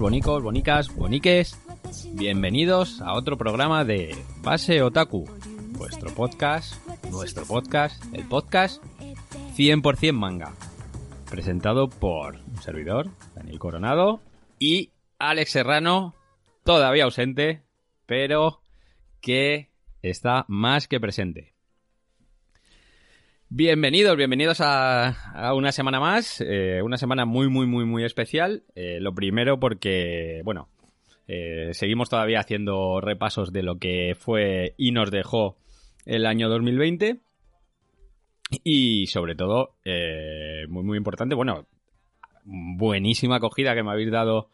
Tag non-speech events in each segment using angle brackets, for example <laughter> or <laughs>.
bonicos, bonicas, boniques. Bienvenidos a otro programa de Base Otaku, vuestro podcast, nuestro podcast, el podcast 100% manga. Presentado por un servidor, Daniel Coronado, y Alex Serrano, todavía ausente, pero que está más que presente. Bienvenidos, bienvenidos a, una semana más, eh, una semana muy, muy, muy, muy especial. Eh, lo primero porque, bueno, eh, seguimos todavía haciendo repasos de lo que fue y nos dejó el año 2020. Y sobre todo, muy, muy importante, bueno, buenísima acogida que me habéis dado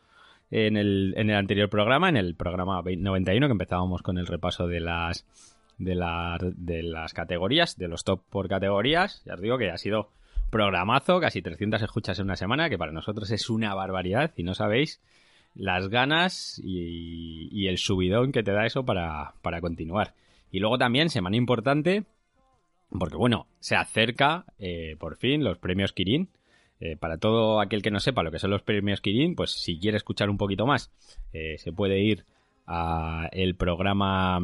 en el, en el anterior programa, en el programa 91, que empezábamos con el repaso de las de, de las categorías, de los top por categorías. Ya os digo que ha sido programazo, casi 300 escuchas en una semana, que para nosotros es una barbaridad y no sabéis las ganas y, el subidón que te da eso para, continuar. Y luego también, semana importante, porque bueno, se acerca eh, por fin los premios Kirin. Eh, para todo aquel que no sepa lo que son los premios Kirin, pues si quiere escuchar un poquito más, eh, se puede ir a el programa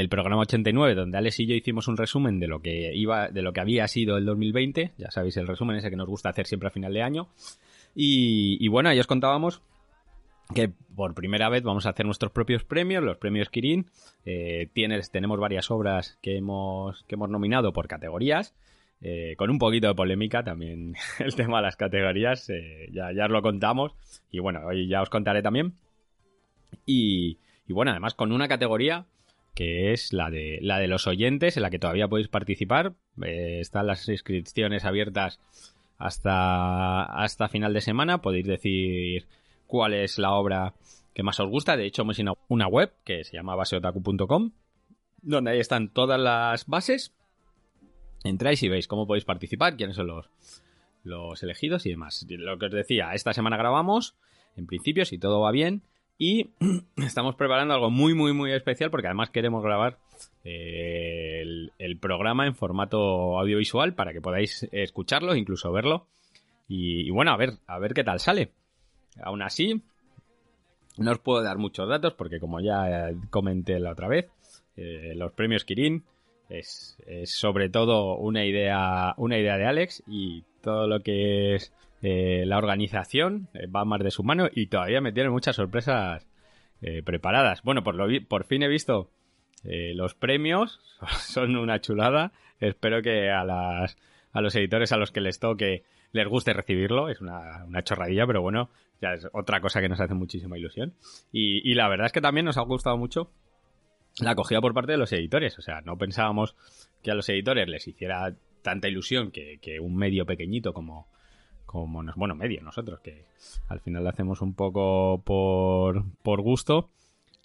el programa 89 donde Alex y yo hicimos un resumen de lo que iba de lo que había sido el 2020 ya sabéis el resumen ese que nos gusta hacer siempre a final de año y, bueno ahí os contábamos que por primera vez vamos a hacer nuestros propios premios, los premios Kirin. Eh, tienes, tenemos varias obras que hemos, que hemos nominado por categorías, eh, con un poquito de polémica también <laughs> el tema de las categorías, eh, ya, ya os lo contamos y bueno, hoy ya os contaré también. Y, y bueno, además con una categoría que es la de, la de los oyentes, en la que todavía podéis participar. Eh, están las inscripciones abiertas hasta, hasta final de semana. Podéis decir cuál es la obra que más os gusta. De hecho, hemos una web que se llama baseotaku.com, donde ahí están todas las bases. Entráis y veis cómo podéis participar, quiénes son los, los elegidos y demás. Lo que os decía, esta semana grabamos, en principio, si todo va bien, y <clears throat> estamos preparando algo muy, muy, muy especial porque además queremos grabar eh, el, programa en formato audiovisual para que podáis escucharlo, incluso verlo. Y, bueno, a ver, a ver qué tal sale. Aún así, no os puedo dar muchos datos porque como ya comenté la otra vez, eh, los premios Kirin es, es, sobre todo una idea, una idea de Alex y todo lo que es eh, la organización eh, va más de su mano y todavía me tienen muchas sorpresas eh, preparadas. Bueno, por, lo por fin he visto los premios, <laughs> son una chulada. Espero que a, las, a los editores a los que les toque les guste recibirlo. Es una, una chorradilla, pero bueno, ya es otra cosa que nos hace muchísima ilusión. Y, la verdad es que también nos ha gustado mucho la acogida por parte de los editores. O sea, no pensábamos que a los editores les hiciera tanta ilusión que, que un medio pequeñito como, como, bueno, medio nosotros, que al final lo hacemos un poco por, por gusto,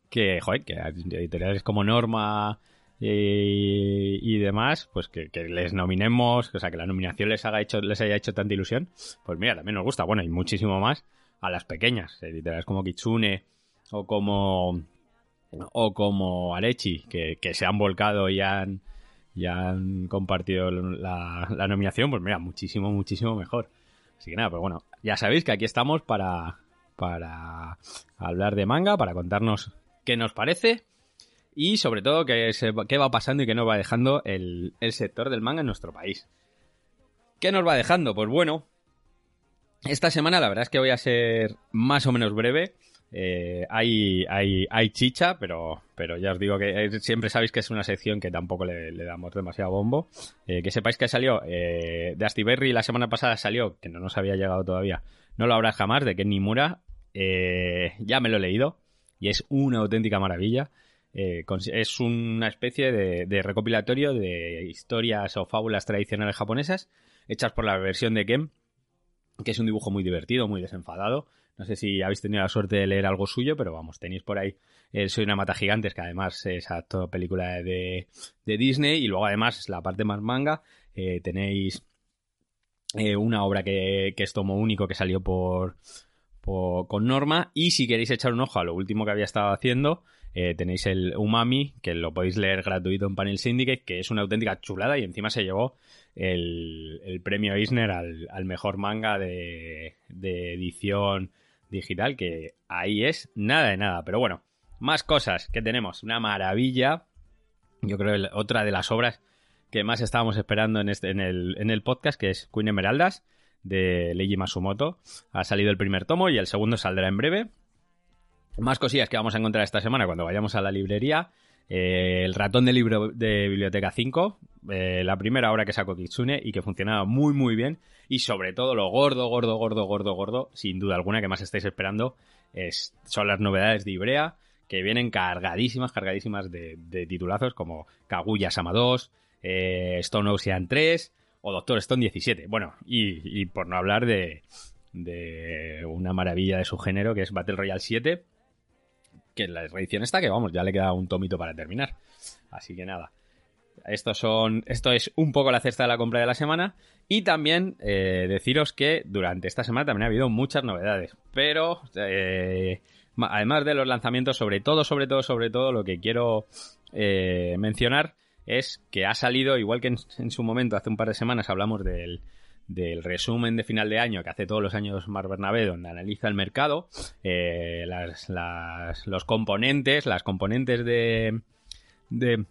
que, joder, que editoriales como Norma y, demás, pues que, les nominemos, o sea, que la nominación les, haga hecho, les haya hecho tanta ilusión, pues mira, también nos gusta, bueno, y muchísimo más a las pequeñas, editoriales como Kitsune o como o como Arechi, que, se han volcado y han, y han compartido la, la nominación, pues mira, muchísimo, muchísimo mejor. Así que nada, pues bueno, ya sabéis que aquí estamos para, para hablar de manga, para contarnos qué nos parece y sobre todo qué, qué va pasando y qué nos va dejando el, el sector del manga en nuestro país. ¿Qué nos va dejando? Pues bueno, esta semana la verdad es que voy a ser más o menos breve. Eh, hay, hay, hay chicha, pero, pero ya os digo que eh, siempre sabéis que es una sección que tampoco le, damos demasiado bombo. Eh, que sepáis que salió eh, de Berry la semana pasada salió, que no nos había llegado todavía, no lo habrá jamás, de Kenny Mura. ya me lo he leído y es una auténtica maravilla. es una especie de, de, recopilatorio de historias o fábulas tradicionales japonesas hechas por la versión de Ken, que es un dibujo muy divertido, muy desenfadado no sé si habéis tenido la suerte de leer algo suyo, pero vamos, tenéis por ahí el Soy una mata gigantes, que además es toda película de, Disney, y luego además la parte más manga, eh, tenéis eh, una obra que, es tomo único que salió por, con Norma, y si queréis echar un ojo a lo último que había estado haciendo, eh, tenéis el Umami, que lo podéis leer gratuito en Panel Syndicate, que es una auténtica chulada y encima se llevó el, premio Eisner al, mejor manga de, de edición digital, que ahí es nada de nada. Pero bueno, más cosas que tenemos. Una maravilla. Yo creo que otra de las obras que más estábamos esperando en, este, en, el, en el podcast, que es Queen Emeraldas, de Leiji Masumoto. Ha salido el primer tomo y el segundo saldrá en breve. Más cosillas que vamos a encontrar esta semana cuando vayamos a la librería. Eh, el ratón de libro de Biblioteca 5, eh, la primera obra que sacó Kitsune y que funcionaba muy muy bien. Y sobre todo lo gordo, gordo, gordo, gordo, gordo, sin duda alguna que más estáis esperando, es, son las novedades de Ibrea, que vienen cargadísimas, cargadísimas de, titulazos como Kaguya Sama 2, eh, Stone Ocean 3 o Doctor Stone 17. Bueno, y, por no hablar de, de una maravilla de su género que es Battle Royale 7 que la reedición está, que vamos, ya le queda un tomito para terminar. Así que nada. Estos son, esto es un poco la cesta de la compra de la semana. Y también eh, deciros que durante esta semana también ha habido muchas novedades. Pero, eh, además de los lanzamientos, sobre todo, sobre todo, sobre todo, lo que quiero eh, mencionar es que ha salido, igual que en, su momento, hace un par de semanas hablamos del, del resumen de final de año que hace todos los años Mar Bernabé, donde analiza el mercado, eh, las, los componentes, las componentes de, de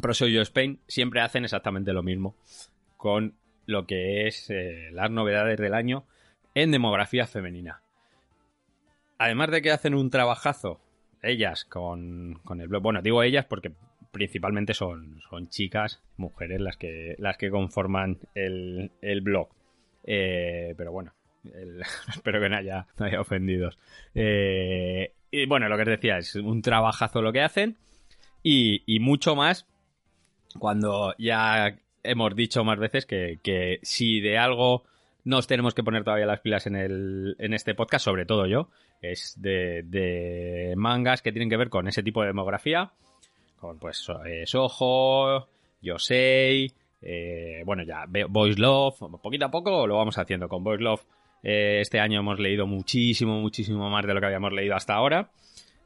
ProSoyo Spain siempre hacen exactamente lo mismo con lo que es eh, las novedades del año en demografía femenina. Además de que hacen un trabajazo ellas con, con el blog, bueno, digo ellas porque principalmente son, son chicas, mujeres las que, las que conforman el, blog. Eh, pero bueno, <laughs> espero que no haya, ofendidos. Eh, y bueno, lo que os decía, es un trabajazo lo que hacen y, mucho más cuando ya hemos dicho más veces que, si de algo nos tenemos que poner todavía las pilas en, el, en este podcast, sobre todo yo, es de, de mangas que tienen que ver con ese tipo de demografía con pues Soho, Yosei, eh, bueno ya, Boys Love, poquito a poco lo vamos haciendo con Boys Love. Eh, este año hemos leído muchísimo, muchísimo más de lo que habíamos leído hasta ahora.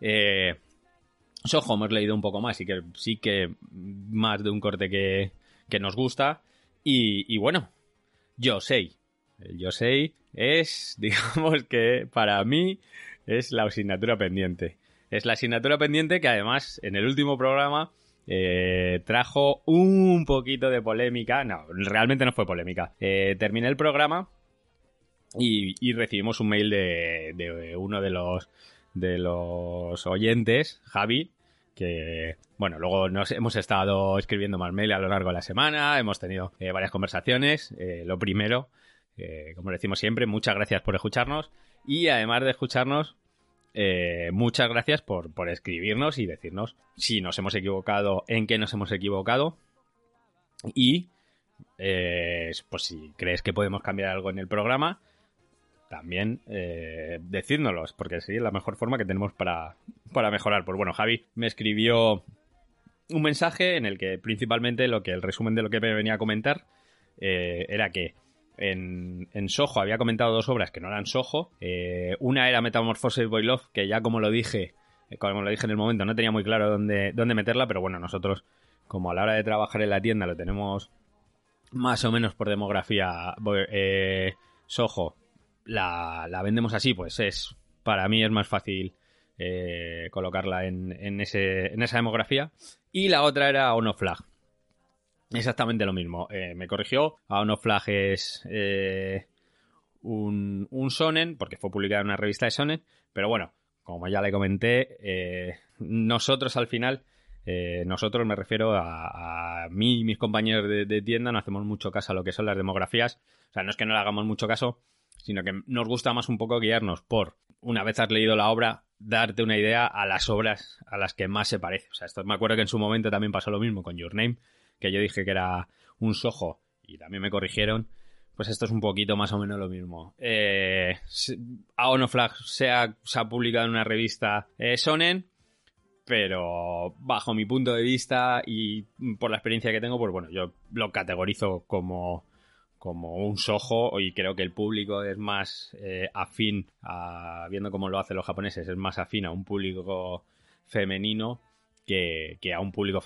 Eh, Soho hemos leído un poco más y que sí que más de un corte que, que nos gusta. Y, y bueno, Yosei. El Yosei es, <laughs> digamos que para mí, es la asignatura pendiente. Es la asignatura pendiente que además en el último programa eh, trajo un poquito de polémica. No, realmente no fue polémica. Eh, terminé el programa y, recibimos un mail de, uno de los, de los oyentes, Javi, que, bueno, luego nos hemos estado escribiendo más mail a lo largo de la semana, hemos tenido eh, varias conversaciones. lo primero, como decimos siempre, muchas gracias por escucharnos y además de escucharnos, eh, muchas gracias por, escribirnos y decirnos si nos hemos equivocado, en qué nos hemos equivocado y eh, pues si crees que podemos cambiar algo en el programa, también eh, decírnoslos, porque es la mejor forma que tenemos para, para mejorar. Pues bueno, Javi me escribió un mensaje en el que principalmente lo que el resumen de lo que me venía a comentar era que en, Soho había comentado dos obras que no eran Soho. Eh, una era Metamorphosis Boy Love, que ya como lo dije, eh, como lo dije en el momento, no tenía muy claro dónde, dónde meterla, pero bueno, nosotros, como a la hora de trabajar en la tienda, lo tenemos más o menos por demografía eh, Soho, la, la, vendemos así, pues es para mí es más fácil colocarla en, en, ese, en esa demografía. Y la otra era Ono Flag, Exactamente lo mismo. Eh, me corrigió. A unos flags eh, un, un Sonen, porque fue publicada en una revista de Sonen. Pero bueno, como ya le comenté, eh, nosotros al final, nosotros me refiero a, mí y mis compañeros de, tienda, no hacemos mucho caso a lo que son las demografías. O sea, no es que no le hagamos mucho caso, sino que nos gusta más un poco guiarnos por, una vez has leído la obra, darte una idea a las obras a las que más se parece. O sea, esto me acuerdo que en su momento también pasó lo mismo con Your Name que yo dije que era un sojo y también me corrigieron, pues esto es un poquito más o menos lo mismo. Eh, Aono Flag se ha, publicado en una revista eh, Sonen, pero bajo mi punto de vista y por la experiencia que tengo, pues bueno, yo lo categorizo como, como un sojo y creo que el público es más eh, afín, a, viendo cómo lo hacen los japoneses, es más afín a un público femenino que, que a un público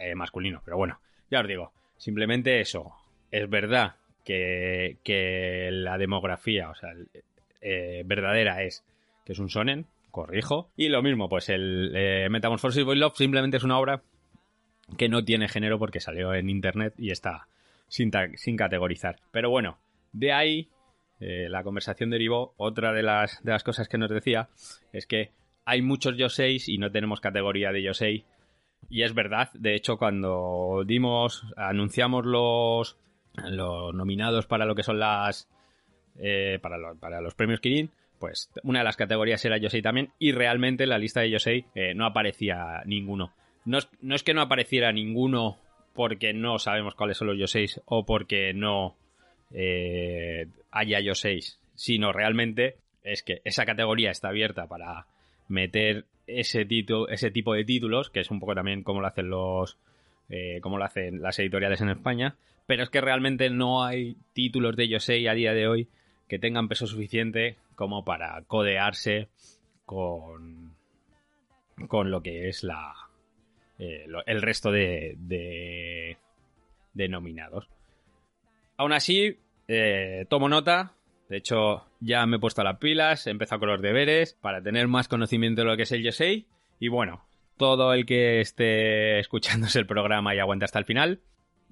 eh, masculino. Pero bueno, ya os digo, simplemente eso. Es verdad que, la demografía, o sea, eh, verdadera es que es un sonen, corrijo. Y lo mismo, pues el eh, Metamorphosis Boy Love simplemente es una obra que no tiene género porque salió en internet y está sin, sin categorizar. Pero bueno, de ahí eh, la conversación derivó. Otra de las, de las cosas que nos decía es que hay muchos Yoseis y no tenemos categoría de Yosei. Y es verdad, de hecho, cuando dimos, anunciamos los, los nominados para lo que son las. Eh, para, para los premios Kirin, pues una de las categorías era Yosei también. Y realmente en la lista de Yosei eh, no aparecía ninguno. No es, no es, que no apareciera ninguno porque no sabemos cuáles son los Yoseis o porque no eh, haya Yoseis, sino realmente es que esa categoría está abierta para meter ese, ese tipo de títulos, que es un poco también como lo hacen los. Eh, como lo hacen las editoriales en España, pero es que realmente no hay títulos de Yosei a día de hoy que tengan peso suficiente como para codearse con, con lo que es la, eh, el resto de, de, nominados. Aún así, eh, tomo nota. De hecho, ya me he puesto las pilas, he empezado con los deberes para tener más conocimiento de lo que es el Yosei. Y bueno, todo el que esté escuchándose el programa y aguante hasta el final,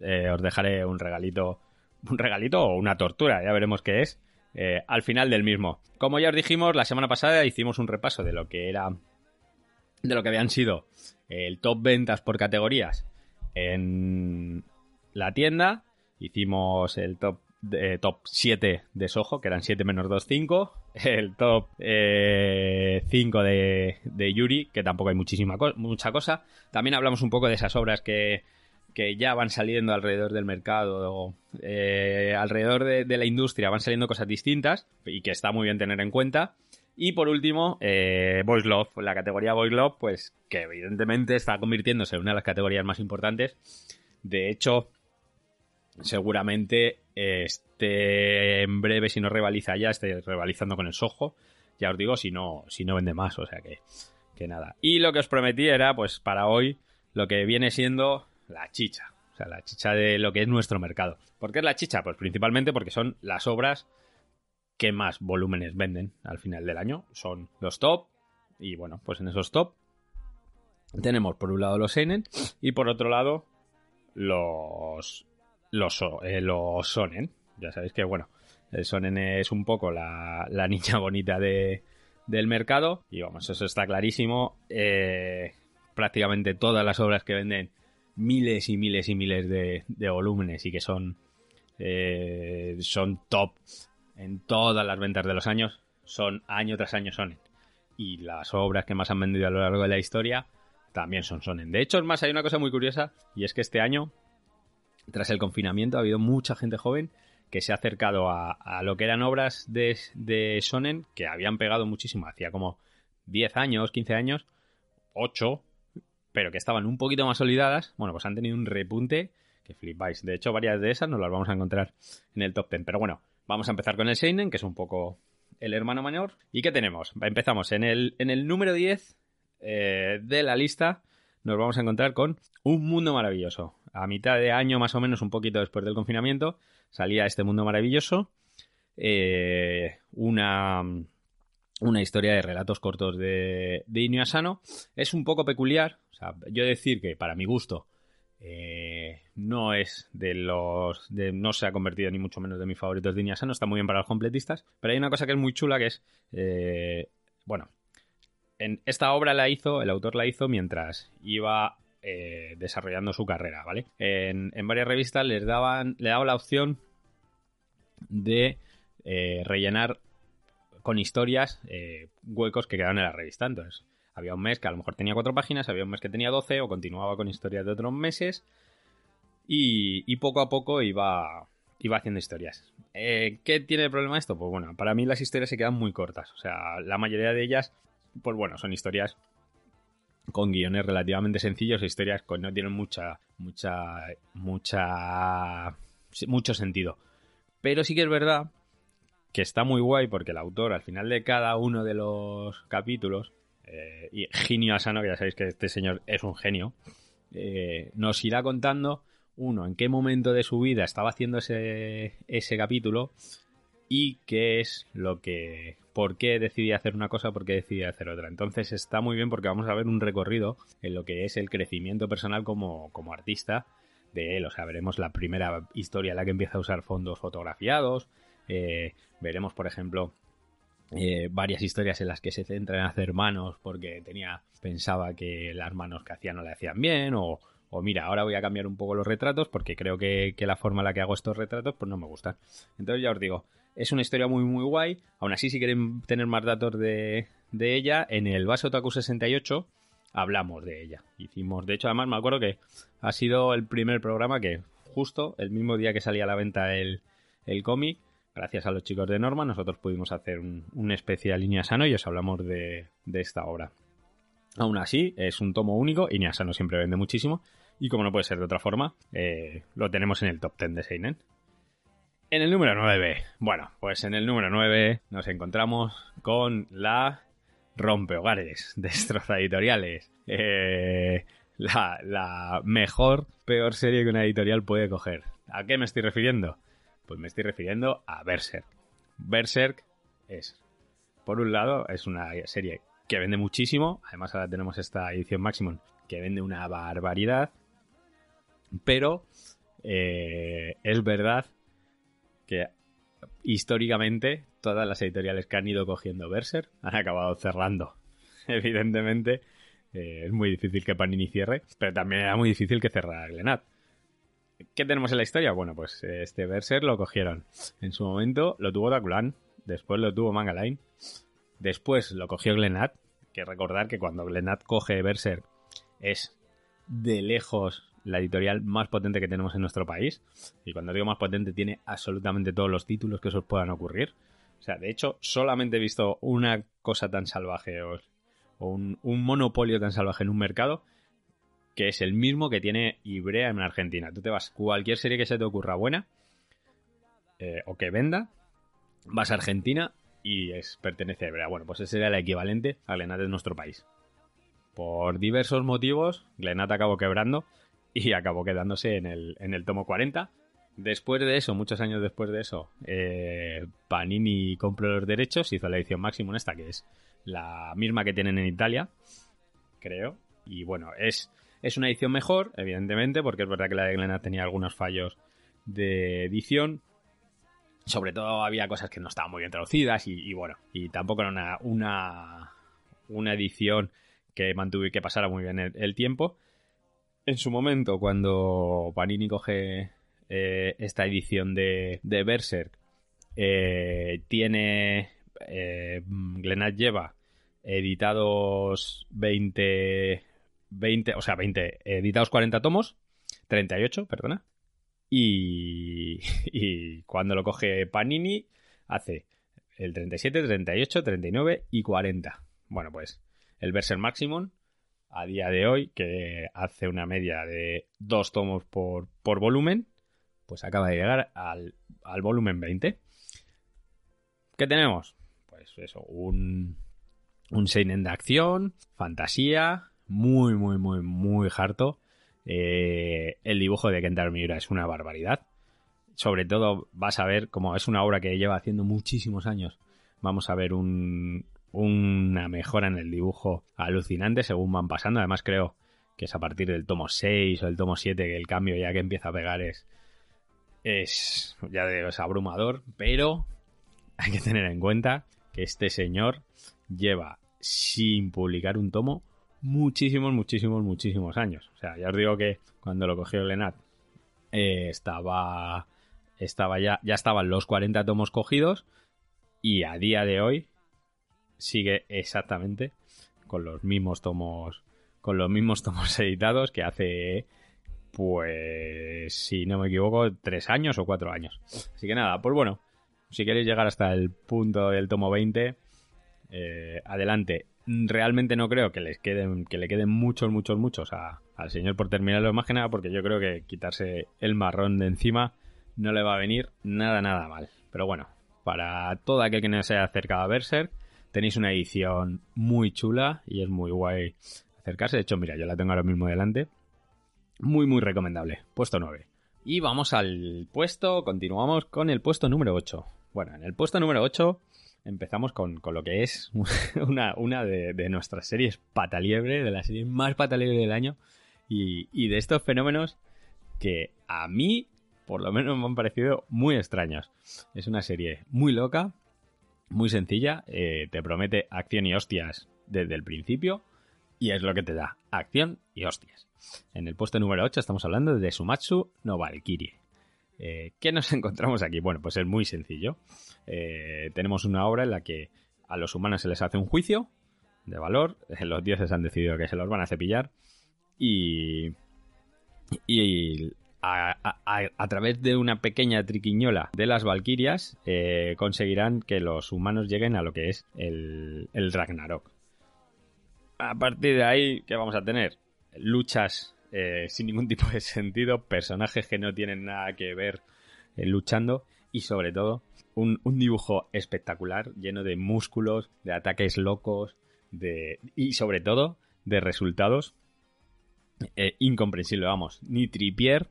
eh, os dejaré un regalito. Un regalito o una tortura, ya veremos qué es. al final del mismo. Como ya os dijimos, la semana pasada hicimos un repaso de lo que era. de lo que habían sido el top ventas por categorías en la tienda. Hicimos el top, eh, top 7 de Soho, que eran 7 menos 2, 5. <laughs> El top 5 eh, de, Yuri, que tampoco hay muchísima mucha cosa. También hablamos un poco de esas obras que, ya van saliendo alrededor del mercado, eh, alrededor de, de, la industria, van saliendo cosas distintas y que está muy bien tener en cuenta. Y por último, Voice Love, la categoría Voice Love, pues que evidentemente está convirtiéndose en una de las categorías más importantes. De hecho, seguramente esté en breve, si no rivaliza ya, esté rivalizando con el Soho. Ya os digo, si no, si no vende más, o sea que, que nada. Y lo que os prometí era, pues para hoy, lo que viene siendo la chicha. O sea, la chicha de lo que es nuestro mercado. ¿Por qué es la chicha? Pues principalmente porque son las obras qué más volúmenes venden al final del año. Son los top. Y bueno, pues en esos top tenemos por un lado los Seinen y por otro lado los los, eh, los Sonen. Ya sabéis que bueno, el Sonen es un poco la, la niña <laughs> bonita de, del mercado y vamos, eso está clarísimo. Eh, prácticamente todas las obras que venden miles y miles y miles de, de volúmenes y que son eh, son top en todas las ventas de los años son año tras año Sonen. Y las obras que más han vendido a lo largo de la historia también son Sonen. De hecho, es más, hay una cosa muy curiosa y es que este año, tras el confinamiento, ha habido mucha gente joven que se ha acercado a, lo que eran obras de, de, Sonen que habían pegado muchísimo, hacía como 10 años, 15 años, 8, pero que estaban un poquito más olvidadas. Bueno, pues han tenido un repunte que flipáis. De hecho, varias de esas nos las vamos a encontrar en el top 10. Pero bueno, Vamos a empezar con el Seinen, que es un poco el hermano mayor. ¿Y qué tenemos? Empezamos en el, en el número 10 eh, de la lista. Nos vamos a encontrar con Un Mundo Maravilloso. A mitad de año, más o menos, un poquito después del confinamiento, salía este Mundo Maravilloso. Eh, una, una historia de relatos cortos de, de Inio. Es un poco peculiar. O sea, yo decir que, para mi gusto, eh, no es de los. De, no se ha convertido ni mucho menos de mis favoritos de Iñasano, está muy bien para los completistas. Pero hay una cosa que es muy chula que es. Eh, bueno, en esta obra la hizo, el autor la hizo mientras iba eh, desarrollando su carrera, ¿vale? En, varias revistas les daban, le daba la opción de rellenar con historias huecos que quedaban en la revista. Entonces, había un mes que a lo mejor tenía cuatro páginas, había un mes que tenía doce o continuaba con historias de otros meses y, poco a poco iba, iba haciendo historias. Eh, ¿Qué tiene de problema esto? Pues bueno, para mí las historias se quedan muy cortas. O sea, la mayoría de ellas, pues bueno, son historias con guiones relativamente sencillos, historias que no tienen mucha, mucha, mucha, mucho sentido. Pero sí que es verdad que está muy guay porque el autor al final de cada uno de los capítulos eh, y Genio Asano, que ya sabéis que este señor es un genio, eh, nos irá contando, uno, en qué momento de su vida estaba haciendo ese, ese capítulo y qué es lo que por qué decidí hacer una cosa, por qué decidí hacer otra. Entonces está muy bien porque vamos a ver un recorrido en lo que es el crecimiento personal como, como artista de él. O sea, veremos la primera historia en la que empieza a usar fondos fotografiados. Eh, veremos, por ejemplo, eh, varias historias en las que se centra en hacer manos porque tenía pensaba que las manos que hacía no le hacían bien o, o mira, ahora voy a cambiar un poco los retratos porque creo que, que, la forma en la que hago estos retratos pues no me gusta. Entonces ya os digo, es una historia muy, muy guay. Aún así, si quieren tener más datos de, ella, en el Base Otaku 68 hablamos de ella. Hicimos, de hecho, además me acuerdo que ha sido el primer programa que, justo el mismo día que salía a la venta el, cómic, gracias a los chicos de Norma, nosotros pudimos hacer un, una especie de línea sano y os hablamos de, esta obra. Aún así, es un tomo único y Niasano siempre vende muchísimo. Y como no puede ser de otra forma, eh, lo tenemos en el top 10 de Seinen. En el número 9, bueno, pues en el número 9 nos encontramos con la rompehogares, <laughs> destroza editoriales. Eh, la, la mejor, peor serie que una editorial puede coger. ¿A qué me estoy refiriendo? Pues me estoy refiriendo a Berserk. Berserk es, por un lado, es una serie que vende muchísimo. Además, ahora tenemos esta edición Maximum que vende una barbaridad. Pero eh, es verdad que históricamente todas las editoriales que han ido cogiendo Berser han acabado cerrando. <laughs> Evidentemente eh, es muy difícil que Panini cierre, pero también era muy difícil que cerrara Glenat. ¿Qué tenemos en la historia? Bueno, pues este Berser lo cogieron. En su momento lo tuvo Dakulan, después lo tuvo Manga Line, después lo cogió Glenat, que recordar que cuando Glenat coge Berser es de lejos la editorial más potente que tenemos en nuestro país. Y cuando digo más potente, tiene absolutamente todos los títulos que os puedan ocurrir. O sea, de hecho, solamente he visto una cosa tan salvaje o, un, monopolio tan salvaje en un mercado que es el mismo que tiene Ibrea en Argentina. Tú te vas, cualquier serie que se te ocurra buena eh, o que venda, vas a Argentina y es, pertenece a Ibrea. Bueno, pues ese sería el equivalente a Glenat de nuestro país. Por diversos motivos, Glenat acabó quebrando y acabó quedándose en el, en el tomo 40. Después de eso, muchos años después de eso, eh, Panini compró los derechos, hizo la edición máxima esta, que es la misma que tienen en Italia, creo. Y bueno, es, es una edición mejor, evidentemente, porque es verdad que la de Glenat tenía algunos fallos de edición. Sobre todo había cosas que no estaban muy bien traducidas y, bueno, y tampoco era una, una, una edición que mantuve que pasara muy bien el tiempo en su momento, cuando Panini coge eh, esta edición de, de Berserk, eh, tiene. Eh, Glenat lleva editados 20, 20. O sea, 20. Editados 40 tomos. 38, perdona. Y, <laughs> y cuando lo coge Panini, hace el 37, 38, 39 y 40. Bueno, pues el Berserk Maximum a día de hoy, que hace una media de dos tomos por, por volumen, pues acaba de llegar al, al volumen 20. ¿Qué tenemos? Pues eso, un, un seinen de acción, fantasía, muy, muy, muy, muy harto. Eh, el dibujo de Kentaro Miura es una barbaridad. Sobre todo vas a ver, como es una obra que lleva haciendo muchísimos años, vamos a ver un, una mejora en el dibujo alucinante según van pasando. Además, creo que es a partir del tomo 6 o el tomo 7 que el cambio ya que empieza a pegar es, es ya de, es abrumador. Pero hay que tener en cuenta que este señor lleva sin publicar un tomo muchísimos, muchísimos, muchísimos años. O sea, ya os digo que cuando lo cogió Lenat eh, estaba, estaba ya, ya estaban los 40 tomos cogidos y a día de hoy sigue exactamente con los mismos tomos con los mismos <laughs> tomos editados que hace pues si no me equivoco tres años o cuatro años. Así que nada pues bueno si queréis llegar hasta el punto del tomo 20 eh, adelante. Realmente no creo que les queden que le queden muchos muchos muchos al señor por terminarlo más que nada porque yo creo que quitarse el marrón de encima no le va a venir nada nada mal. Pero bueno para todo aquel que no se haya acercado a Berserk Tenéis una edición muy chula y es muy guay acercarse. De hecho, mira, yo la tengo ahora mismo delante. Muy, muy recomendable. Puesto 9. Y vamos al puesto, continuamos con el puesto número 8. Bueno, en el puesto número 8 empezamos con, lo que es <laughs> una, una de, nuestras series pataliebre, de las series más pataliebre del año, y, y de estos fenómenos que a mí, por lo menos, me han parecido muy extraños. Es una serie muy loca, muy sencilla, eh, te promete acción y hostias desde el principio, y es lo que te da, acción y hostias. En el puesto número 8 estamos hablando de Sumatsu no Valkyrie. Eh, ¿Qué nos <laughs> encontramos aquí? Bueno, pues es muy sencillo. Eh, tenemos una obra en la que a los humanos se les hace un juicio de valor, <laughs> los dioses han decidido que se los van a cepillar y, y a, través de una pequeña triquiñola de las Valquirias eh, conseguirán que los humanos lleguen a lo que es el, Ragnarok. A partir de ahí, ¿qué vamos a tener? Luchas eh, sin ningún tipo de sentido, personajes que no tienen nada que ver eh, luchando y sobre todo un, dibujo espectacular lleno de músculos, de ataques locos de, y sobre todo de resultados incomprensibles. Vamos, ni Tripier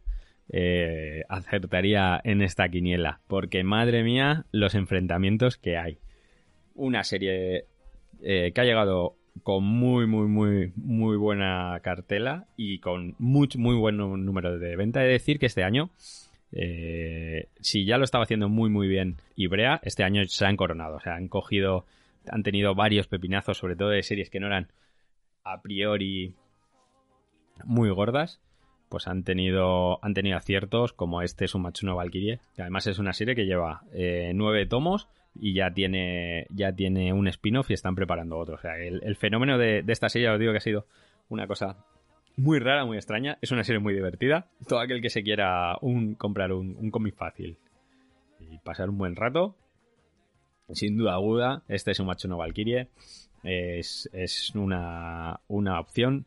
eh, acertaría en esta quiniela. Porque madre mía, los enfrentamientos que hay. Una serie eh, que ha llegado con muy, muy, muy, muy buena cartela y con muy, muy buen número de venta. He de decir que este año, eh, si ya lo estaba haciendo muy, muy bien Ibrea, este año se han coronado. O sea, han cogido, han tenido varios pepinazos, sobre todo de series que no eran a priori muy gordas pues han tenido, han tenido aciertos como este Sumatsuno Valkyrie, que además es una serie que lleva eh, nueve tomos y ya tiene, ya tiene un spin-off y están preparando otro. O sea, el, fenómeno de, esta serie, os digo que ha sido una cosa muy rara, muy extraña. Es una serie muy divertida. Todo aquel que se quiera un, comprar un, un cómic fácil y pasar un buen rato, sin duda aguda, este es un no Valkyrie. Es, es una, una opción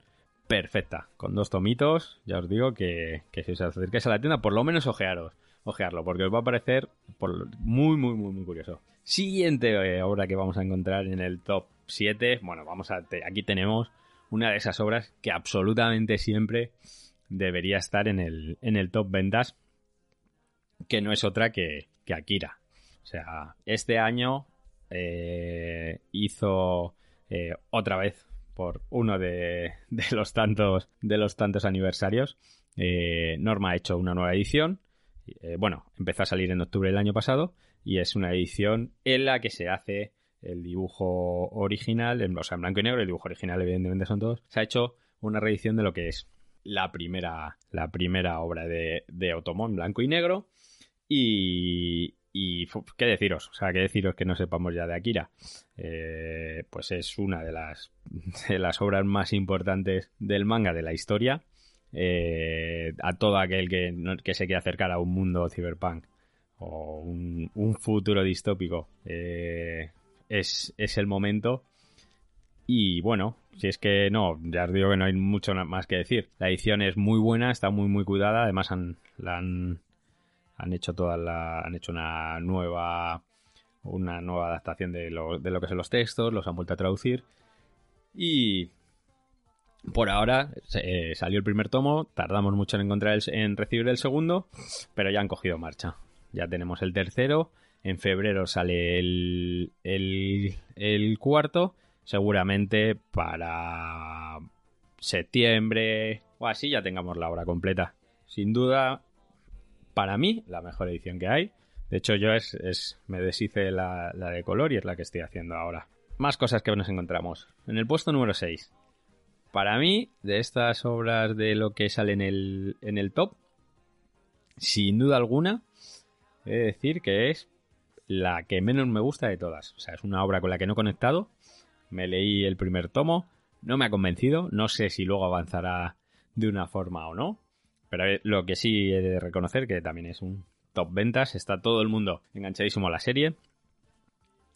perfecta, con dos tomitos, ya os digo que, si os acercáis a la tienda, por lo menos ojearos, ojearlo, porque os va a parecer muy, muy, muy, muy curioso. Siguiente eh, obra que vamos a encontrar en el top 7, bueno, vamos a, aquí tenemos una de esas obras que absolutamente siempre debería estar en el, en el top ventas, que no es otra que, Akira. O sea, este año eh, hizo eh, otra vez por uno de, los tantos de los tantos aniversarios. Eh, Norma ha hecho una nueva edición. Eh, bueno, empezó a salir en octubre del año pasado y es una edición en la que se hace el dibujo original, en, o sea, en blanco y negro, el dibujo original evidentemente son todos. Se ha hecho una reedición de lo que es la primera, la primera obra de, de blanco y negro. Y, y qué deciros, o sea, qué deciros que no sepamos ya de Akira. Eh, pues es una de las, <laughs> de las obras más importantes del manga de la historia. Eh, a todo aquel que, que, se quiera acercar a un mundo cyberpunk o un, futuro distópico, eh, es, es, el momento. Y bueno, si es que no, ya os digo que no hay mucho más que decir. La edición es muy buena, está muy muy cuidada, además han, la han han hecho toda la, han hecho una nueva una nueva adaptación de lo, de lo que son los textos, los han vuelto a traducir y por ahora eh, salió el primer tomo, tardamos mucho en encontrar en recibir el segundo, pero ya han cogido marcha. Ya tenemos el tercero, en febrero sale el, el, el cuarto, seguramente para septiembre o así ya tengamos la obra completa. Sin duda, para mí, la mejor edición que hay. De hecho, yo es, me deshice la, de color y es la que estoy haciendo ahora. Más cosas que nos encontramos. En el puesto número 6. Para mí, de estas obras de lo que sale el, en el top, sin duda alguna, he de decir que es la que menos me gusta de todas. O sea, es una obra con la que no he conectado. Me leí el primer tomo, no me ha convencido, no sé si luego avanzará de una forma o no. Pero lo que sí he de reconocer que también es un top ventas, está todo el mundo enganchadísimo a la serie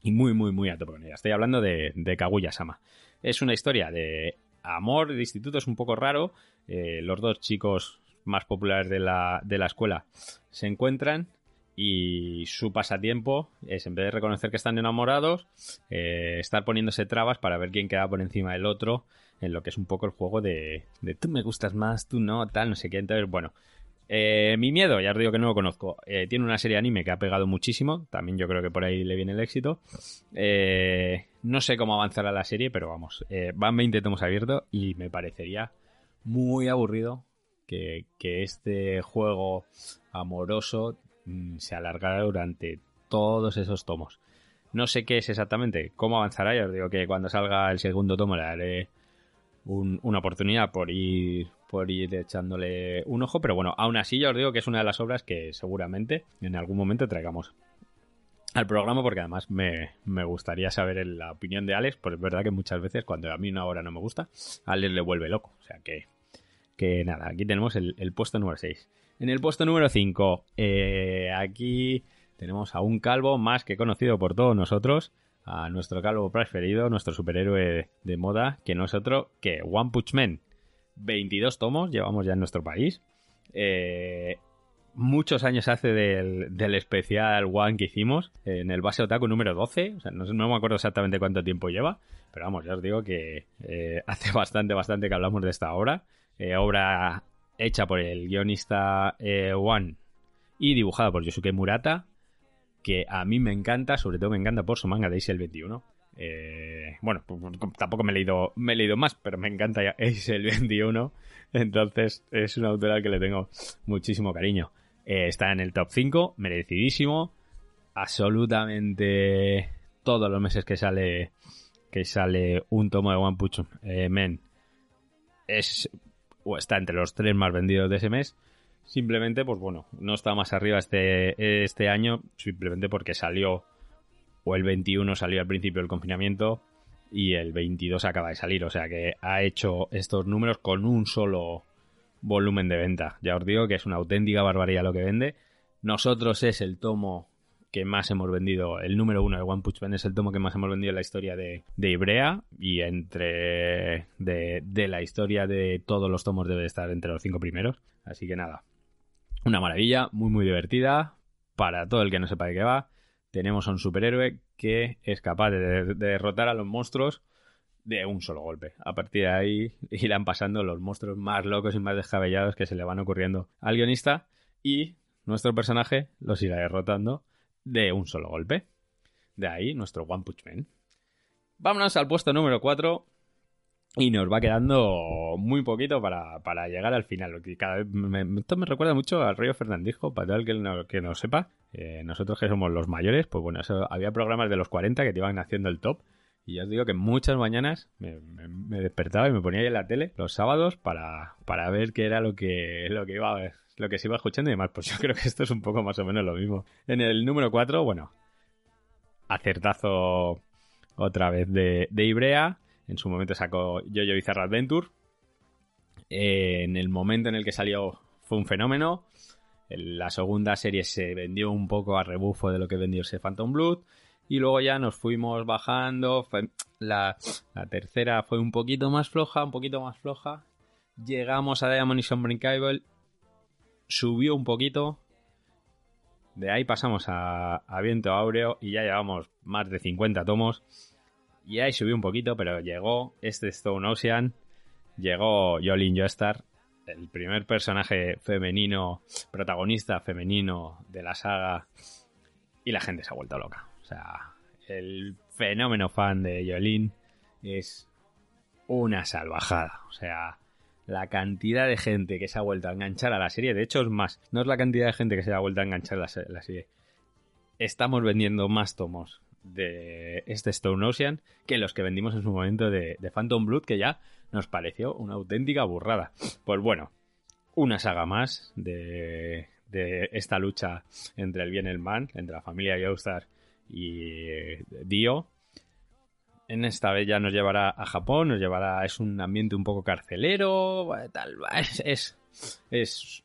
y muy, muy, muy a tope con ella. Estoy hablando de, de Kaguya-sama. Es una historia de amor de instituto, es un poco raro. Eh, los dos chicos más populares de la, de la escuela se encuentran y su pasatiempo es, en vez de reconocer que están enamorados, eh, estar poniéndose trabas para ver quién queda por encima del otro en lo que es un poco el juego de, de tú me gustas más, tú no, tal, no sé qué. Entonces, bueno, Eh, mi miedo, ya os digo que no lo conozco. Eh, tiene una serie anime que ha pegado muchísimo. También yo creo que por ahí le viene el éxito. Eh, no sé cómo avanzará la serie, pero vamos. van 20 tomos abiertos y me parecería muy aburrido que, que este juego amoroso mm, se alargara durante todos esos tomos. No sé qué es exactamente, cómo avanzará. Ya os digo que cuando salga el segundo tomo le una oportunidad por ir por ir echándole un ojo, pero bueno, aún así ya os digo que es una de las obras que seguramente en algún momento traigamos al programa porque además me, gustaría saber la opinión de Alex, pues es verdad que muchas veces cuando a mí una obra no me gusta, Alex le vuelve loco, o sea que, que nada, aquí tenemos el, puesto número 6. En el puesto número 5, eh, aquí tenemos a un calvo más que conocido por todos nosotros, a nuestro calvo preferido, nuestro superhéroe de moda, que no es otro que One Punch Man. 22 tomos llevamos ya en nuestro país. Eh, muchos años hace del, especial One que hicimos en el base Otaku número 12. O sea, no, me acuerdo exactamente cuánto tiempo lleva, pero vamos, ya os digo que eh, <laughs> hace bastante, bastante que hablamos de esta obra. Eh, obra hecha por el guionista One y dibujada por Yosuke Murata, que a mí me encanta, sobre todo me encanta por su manga de el 21. Eh, bueno, pues, pues, tampoco me he leído, me he leído más, pero me encanta ya Ace el 21. Entonces es una autora que le tengo muchísimo cariño. Eh, está en el top 5, merecidísimo. Absolutamente todos los meses que sale que sale un tomo de One Punch eh, es o está entre los tres más vendidos de ese mes. Simplemente, pues bueno, no está más arriba este, este año, simplemente porque salió o el 21 salió al principio del confinamiento y el 22 acaba de salir. O sea que ha hecho estos números con un solo volumen de venta. Ya os digo que es una auténtica barbaridad lo que vende. Nosotros es el tomo que más hemos vendido, el número uno de One Punch Man es el tomo que más hemos vendido en la historia de, de Ibrea y entre de, de, la historia de todos los tomos debe estar entre los cinco primeros. Así que nada, una maravilla, muy muy divertida para todo el que no sepa de qué va tenemos a un superhéroe que es capaz de, derrotar a los monstruos de un solo golpe. A partir de ahí <laughs> irán pasando los monstruos más locos y más descabellados que se le van ocurriendo al guionista y nuestro personaje los irá derrotando de un solo golpe. De ahí nuestro One Punch Man. Vámonos al puesto número 4 y nos va quedando muy poquito para, llegar al final. Cada esto me recuerda mucho al Río Fernandisco, para todo el que no, que no sepa. Eh, nosotros que somos los mayores, pues bueno, había programas de los 40 que te iban haciendo el top. Y ya os digo que muchas mañanas me, despertaba y me ponía ahí en la tele los sábados para, para ver qué era lo que, lo que iba lo que se iba escuchando y demás. Pues yo creo que esto es un poco más o menos lo mismo. En el número 4, bueno, acertazo otra vez de, de Ibrea. En su momento sacó Jojo Bizarre Adventure. Eh, en el momento en el que salió fue un fenómeno. La segunda serie se vendió un poco a rebufo de lo que vendió ese Phantom Blood. Y luego ya nos fuimos bajando. La, tercera fue un poquito más floja, un poquito más floja. Llegamos a Diamond y Sombring Cable. Subió un poquito. De ahí pasamos a, a Viento Áureo y ya llevamos más de 50 tomos. Y ahí subió un poquito, pero llegó este Stone Ocean, llegó Jolene Joestar, el primer personaje femenino, protagonista femenino de la saga, y la gente se ha vuelto loca. O sea, el fenómeno fan de Jolene es una salvajada. O sea, la cantidad de gente que se ha vuelto a enganchar a la serie, de hecho es más, no es la cantidad de gente que se ha vuelto a enganchar a la serie. Estamos vendiendo más tomos de este Stone Ocean que los que vendimos en su momento de, Phantom Blood, que ya nos pareció una auténtica burrada. Pues bueno, una saga más de, esta lucha entre el bien y el mal, entre la familia Joestar y eh, Dio. En esta vez ya nos llevará a Japón, nos llevará. Es un ambiente un poco carcelero, tal. Es, es,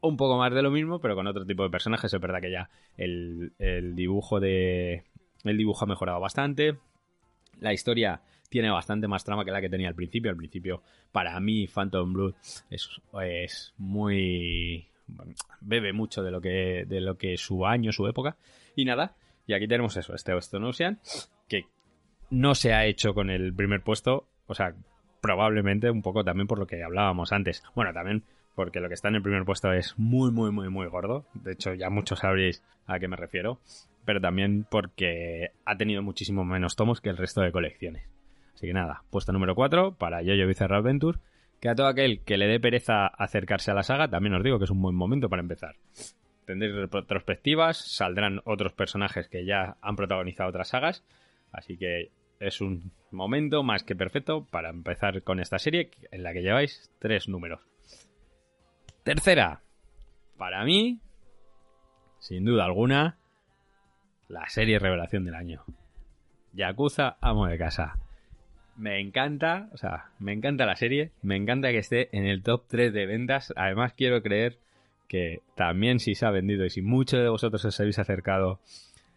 un poco más de lo mismo, pero con otro tipo de personajes. Es verdad que ya el dibujo de, el dibujo ha mejorado bastante. La historia tiene bastante más trama que la que tenía al principio. Al principio, para mí, Phantom Blood es, muy. bebe mucho de lo que de lo que su año, su época. Y nada, y aquí tenemos eso, este Stone Ocean, que no se ha hecho con el primer puesto. O sea, probablemente un poco también por lo que hablábamos antes. Bueno, también porque lo que está en el primer puesto es muy, muy, muy, muy gordo. De hecho, ya muchos sabréis a qué me refiero. Pero también porque ha tenido muchísimo menos tomos que el resto de colecciones. Así que nada, puesto número 4 para Yoyo Bizarre Adventure. Que a todo aquel que le dé pereza acercarse a la saga, también os digo que es un buen momento para empezar. Tendréis retrospectivas, saldrán otros personajes que ya han protagonizado otras sagas. Así que es un momento más que perfecto para empezar con esta serie en la que lleváis tres números. Tercera, para mí, sin duda alguna, la serie revelación del año. Yakuza Amo de Casa. Me encanta, o sea, me encanta la serie, me encanta que esté en el top 3 de ventas. Además, quiero creer que también si se ha vendido y si muchos de vosotros os habéis acercado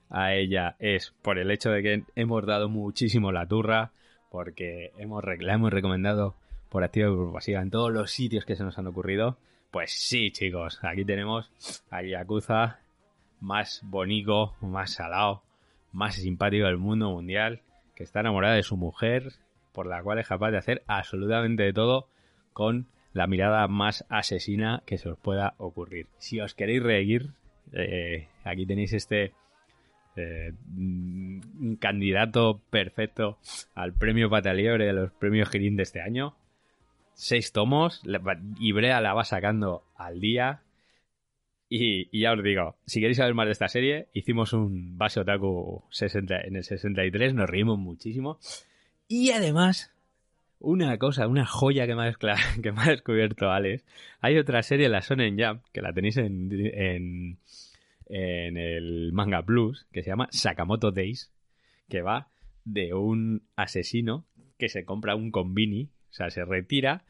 a ella es por el hecho de que hemos dado muchísimo la turra, porque hemos, la hemos recomendado por activa y por pasiva en todos los sitios que se nos han ocurrido. Pues sí, chicos, aquí tenemos a Yakuza más bonito, más salado, más simpático del mundo mundial, que está enamorada de su mujer, por la cual es capaz de hacer absolutamente de todo con la mirada más asesina que se os pueda ocurrir. Si os queréis reír, eh, aquí tenéis este eh, un candidato perfecto al premio Patalibre de los premios Girín de este año. Seis tomos, Ibrea la va sacando al día. Y, ya os digo, si queréis saber más de esta serie, hicimos un base otaku 60, en el 63, nos reímos muchísimo. Y además, una cosa, una joya que me ha, <laughs> que descubierto Alex, hay otra serie, la Sonen Jam, que la tenéis en en el Manga Plus que se llama Sakamoto Days, que va de un asesino que se compra un combini, o sea, se retira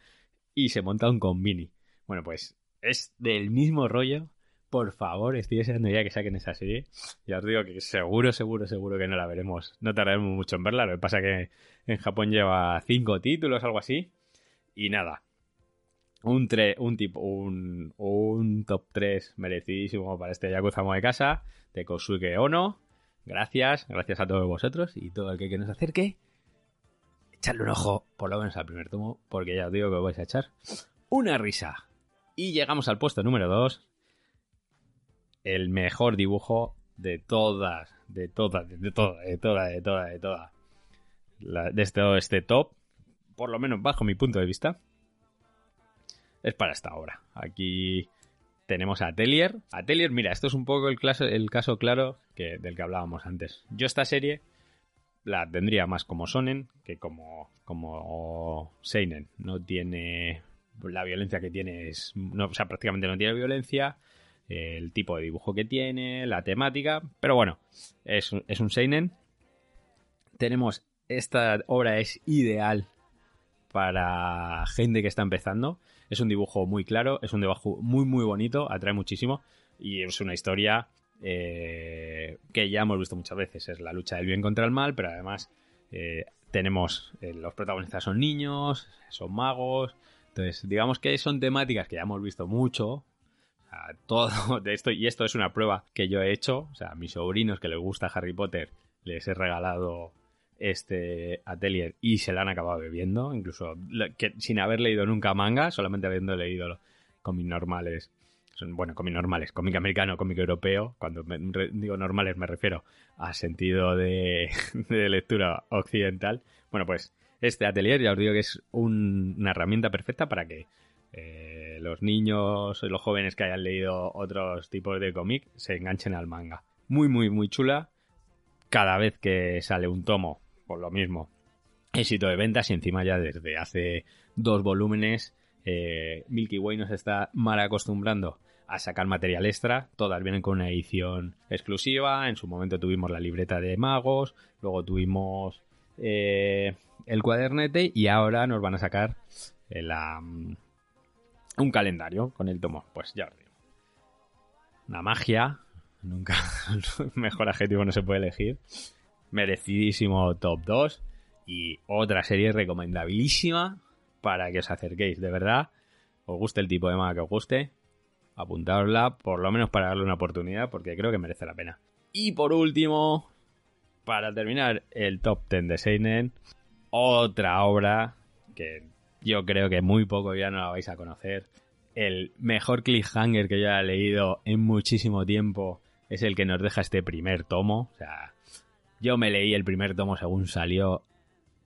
y se monta un combini. Bueno, pues es del mismo rollo. Por favor, estoy deseando ya que saquen esa serie. Ya os digo que seguro, seguro, seguro que no la veremos. No tardaremos mucho en verla. Lo que pasa es que en Japón lleva cinco títulos, algo así. Y nada, un, un tipo un, un top 3 merecidísimo para este Yakuza de casa de Kosuke Ono. Gracias, gracias a todos vosotros y todo el que, nos acerque. Echarle un ojo, por lo menos al primer tomo, porque ya os digo que os vais a echar una risa. Y llegamos al puesto número 2. El mejor dibujo de todas, de todas, de todas, de todas, de todas, de todas. De este, este top, por lo menos bajo mi punto de vista es para esta obra. Aquí tenemos a Atelier. Atelier, mira, esto es un poco el, el caso claro que, del que hablábamos antes. Yo esta serie la tendría más como Sonen que como, como Seinen. No tiene... La violencia que tiene es... No, o sea, prácticamente no tiene violencia. El tipo de dibujo que tiene, la temática. Pero bueno, es, es un Seinen. Tenemos... Esta obra es ideal para gente que está empezando. Es un dibujo muy claro, es un dibujo muy, muy bonito, atrae muchísimo y es una historia eh, que ya hemos visto muchas veces. Es la lucha del bien contra el mal, pero además eh, tenemos eh, los protagonistas son niños, son magos. Entonces, digamos que son temáticas que ya hemos visto mucho. Todo <laughs> de esto, y esto es una prueba que yo he hecho. O sea, a mis sobrinos que les gusta Harry Potter, les he regalado este Atelier y se la han acabado bebiendo, incluso que, sin haber leído nunca manga, solamente habiendo leído cómics normales. Bueno, cómics normales, cómic americano, cómic europeo. Cuando digo normales me refiero a sentido <laughs> de, lectura occidental. Bueno, pues este atelier ya os digo que es una herramienta perfecta para que eh, los niños los jóvenes que hayan leído otros tipos de cómic se enganchen al manga. Muy, muy, muy chula. Cada vez que sale un tomo por lo mismo. Éxito de ventas y encima ya desde hace dos volúmenes eh, Milky Way nos está mal acostumbrando a sacar material extra. Todas vienen con una edición exclusiva. En su momento tuvimos la libreta de magos, luego tuvimos eh, el cuadernete y ahora nos van a sacar la, mm, un calendario con el tomo. Pues ya os digo. Una magia. Nunca <laughs> mejor adjetivo no se puede elegir merecidísimo top 2 y otra serie recomendabilísima para que os acerquéis, de verdad, os guste el tipo de manga que os guste, apuntaosla por lo menos para darle una oportunidad porque creo que merece la pena. Y por último, para terminar el top 10 de Seinen, otra obra que yo creo que muy poco ya no la vais a conocer. el mejor cliffhanger que yo haya leído en muchísimo tiempo es el que nos deja este primer tomo. O sea, yo me leí el primer tomo según salió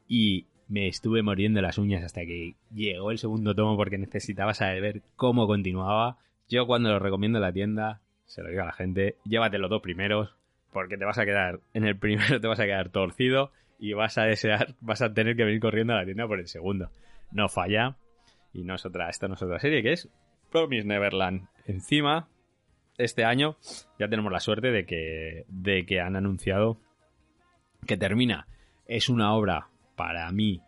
y me estuve muriendo las uñas hasta que llegó el segundo tomo porque necesitaba saber cómo continuaba. Yo cuando lo recomiendo en la tienda, se lo digo a la gente, llévate los dos primeros porque te vas a quedar, en el primero te vas a quedar torcido y vas a desear, vas a tener que venir corriendo a la tienda por el segundo. No falla. Y no es otra, esta no es otra serie que es Promise Neverland. Encima, este año ya tenemos la suerte de que, de que han anunciado que termina. Es una obra para mí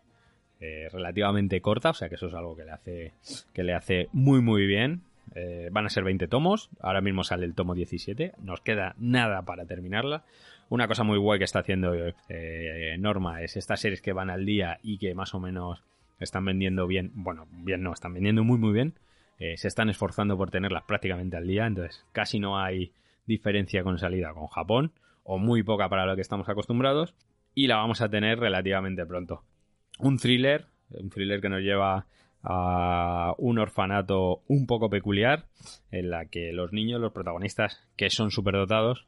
eh, relativamente corta, o sea que eso es algo que le hace, que le hace muy muy bien. Eh, van a ser 20 tomos, ahora mismo sale el tomo 17, nos queda nada para terminarla. Una cosa muy guay que está haciendo eh, Norma es estas series que van al día y que más o menos están vendiendo bien, bueno, bien no, están vendiendo muy muy bien. se están esforzando por tenerlas prácticamente al día, entonces casi no hay diferencia con salida con Japón, o muy poca para lo que estamos acostumbrados y la vamos a tener relativamente pronto. Un thriller, un thriller que nos lleva a un orfanato un poco peculiar en la que los niños, los protagonistas, que son superdotados,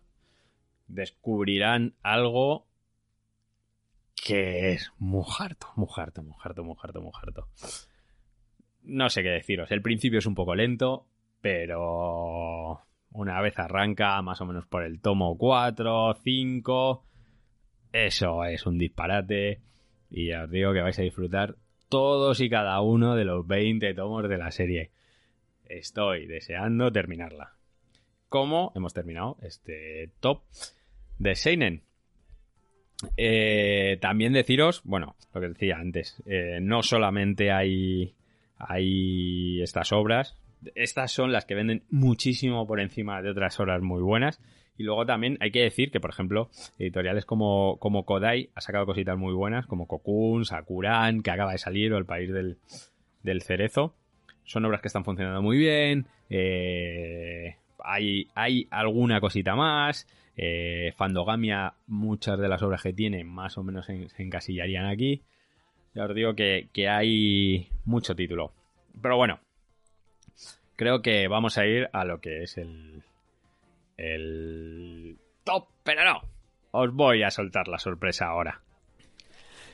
descubrirán algo que es muy harto, muy harto, muy harto, muy harto. No sé qué deciros. El principio es un poco lento, pero una vez arranca, más o menos por el tomo 4, 5, eso es un disparate. Y ya os digo que vais a disfrutar todos y cada uno de los 20 tomos de la serie. Estoy deseando terminarla. ¿Cómo hemos terminado este top de Seinen? Eh, también deciros, bueno, lo que decía antes, eh, no solamente hay, hay estas obras, estas son las que venden muchísimo por encima de otras obras muy buenas. Y luego también hay que decir que, por ejemplo, editoriales como, como Kodai ha sacado cositas muy buenas, como Cocoon, Sakuran, que acaba de salir, o El País del, Cerezo. Son obras que están funcionando muy bien. Eh, hay, hay alguna cosita más. Eh, Fandogamia, muchas de las obras que tiene, más o menos se, encasillarían aquí. Ya os digo que, que hay mucho título. Pero bueno, creo que vamos a ir a lo que es el, el top, pero no. Os voy a soltar la sorpresa ahora.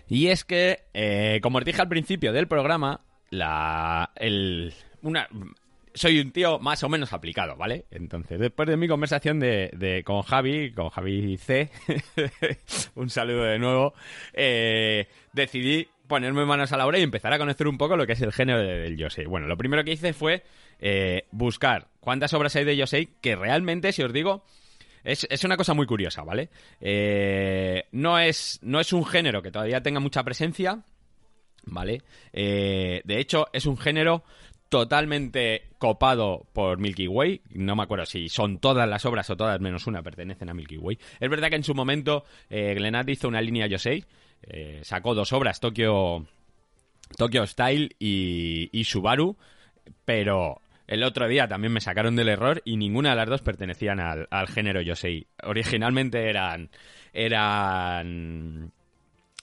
Y es que, eh, como os dije al principio del programa, la. El, una, soy un tío más o menos aplicado, ¿vale? Entonces, después de mi conversación de, con Javi, con Javi C, <laughs> un saludo de nuevo, eh, decidí ponerme manos a la obra y empezar a conocer un poco lo que es el género del Yosei. Bueno, lo primero que hice fue eh, buscar cuántas obras hay de Yosei que realmente, si os digo, es, una cosa muy curiosa, ¿vale? Eh, no, es, no es un género que todavía tenga mucha presencia, ¿vale? Eh, de hecho, es un género totalmente copado por Milky Way. No me acuerdo si son todas las obras o todas menos una pertenecen a Milky Way. Es verdad que en su momento eh, hizo una línea Yosei. Eh, sacó dos obras, Tokyo, Tokyo Style y, Subaru. Pero el otro día también me sacaron del error y ninguna de las dos pertenecían al, género Yosei. Originalmente eran. eran.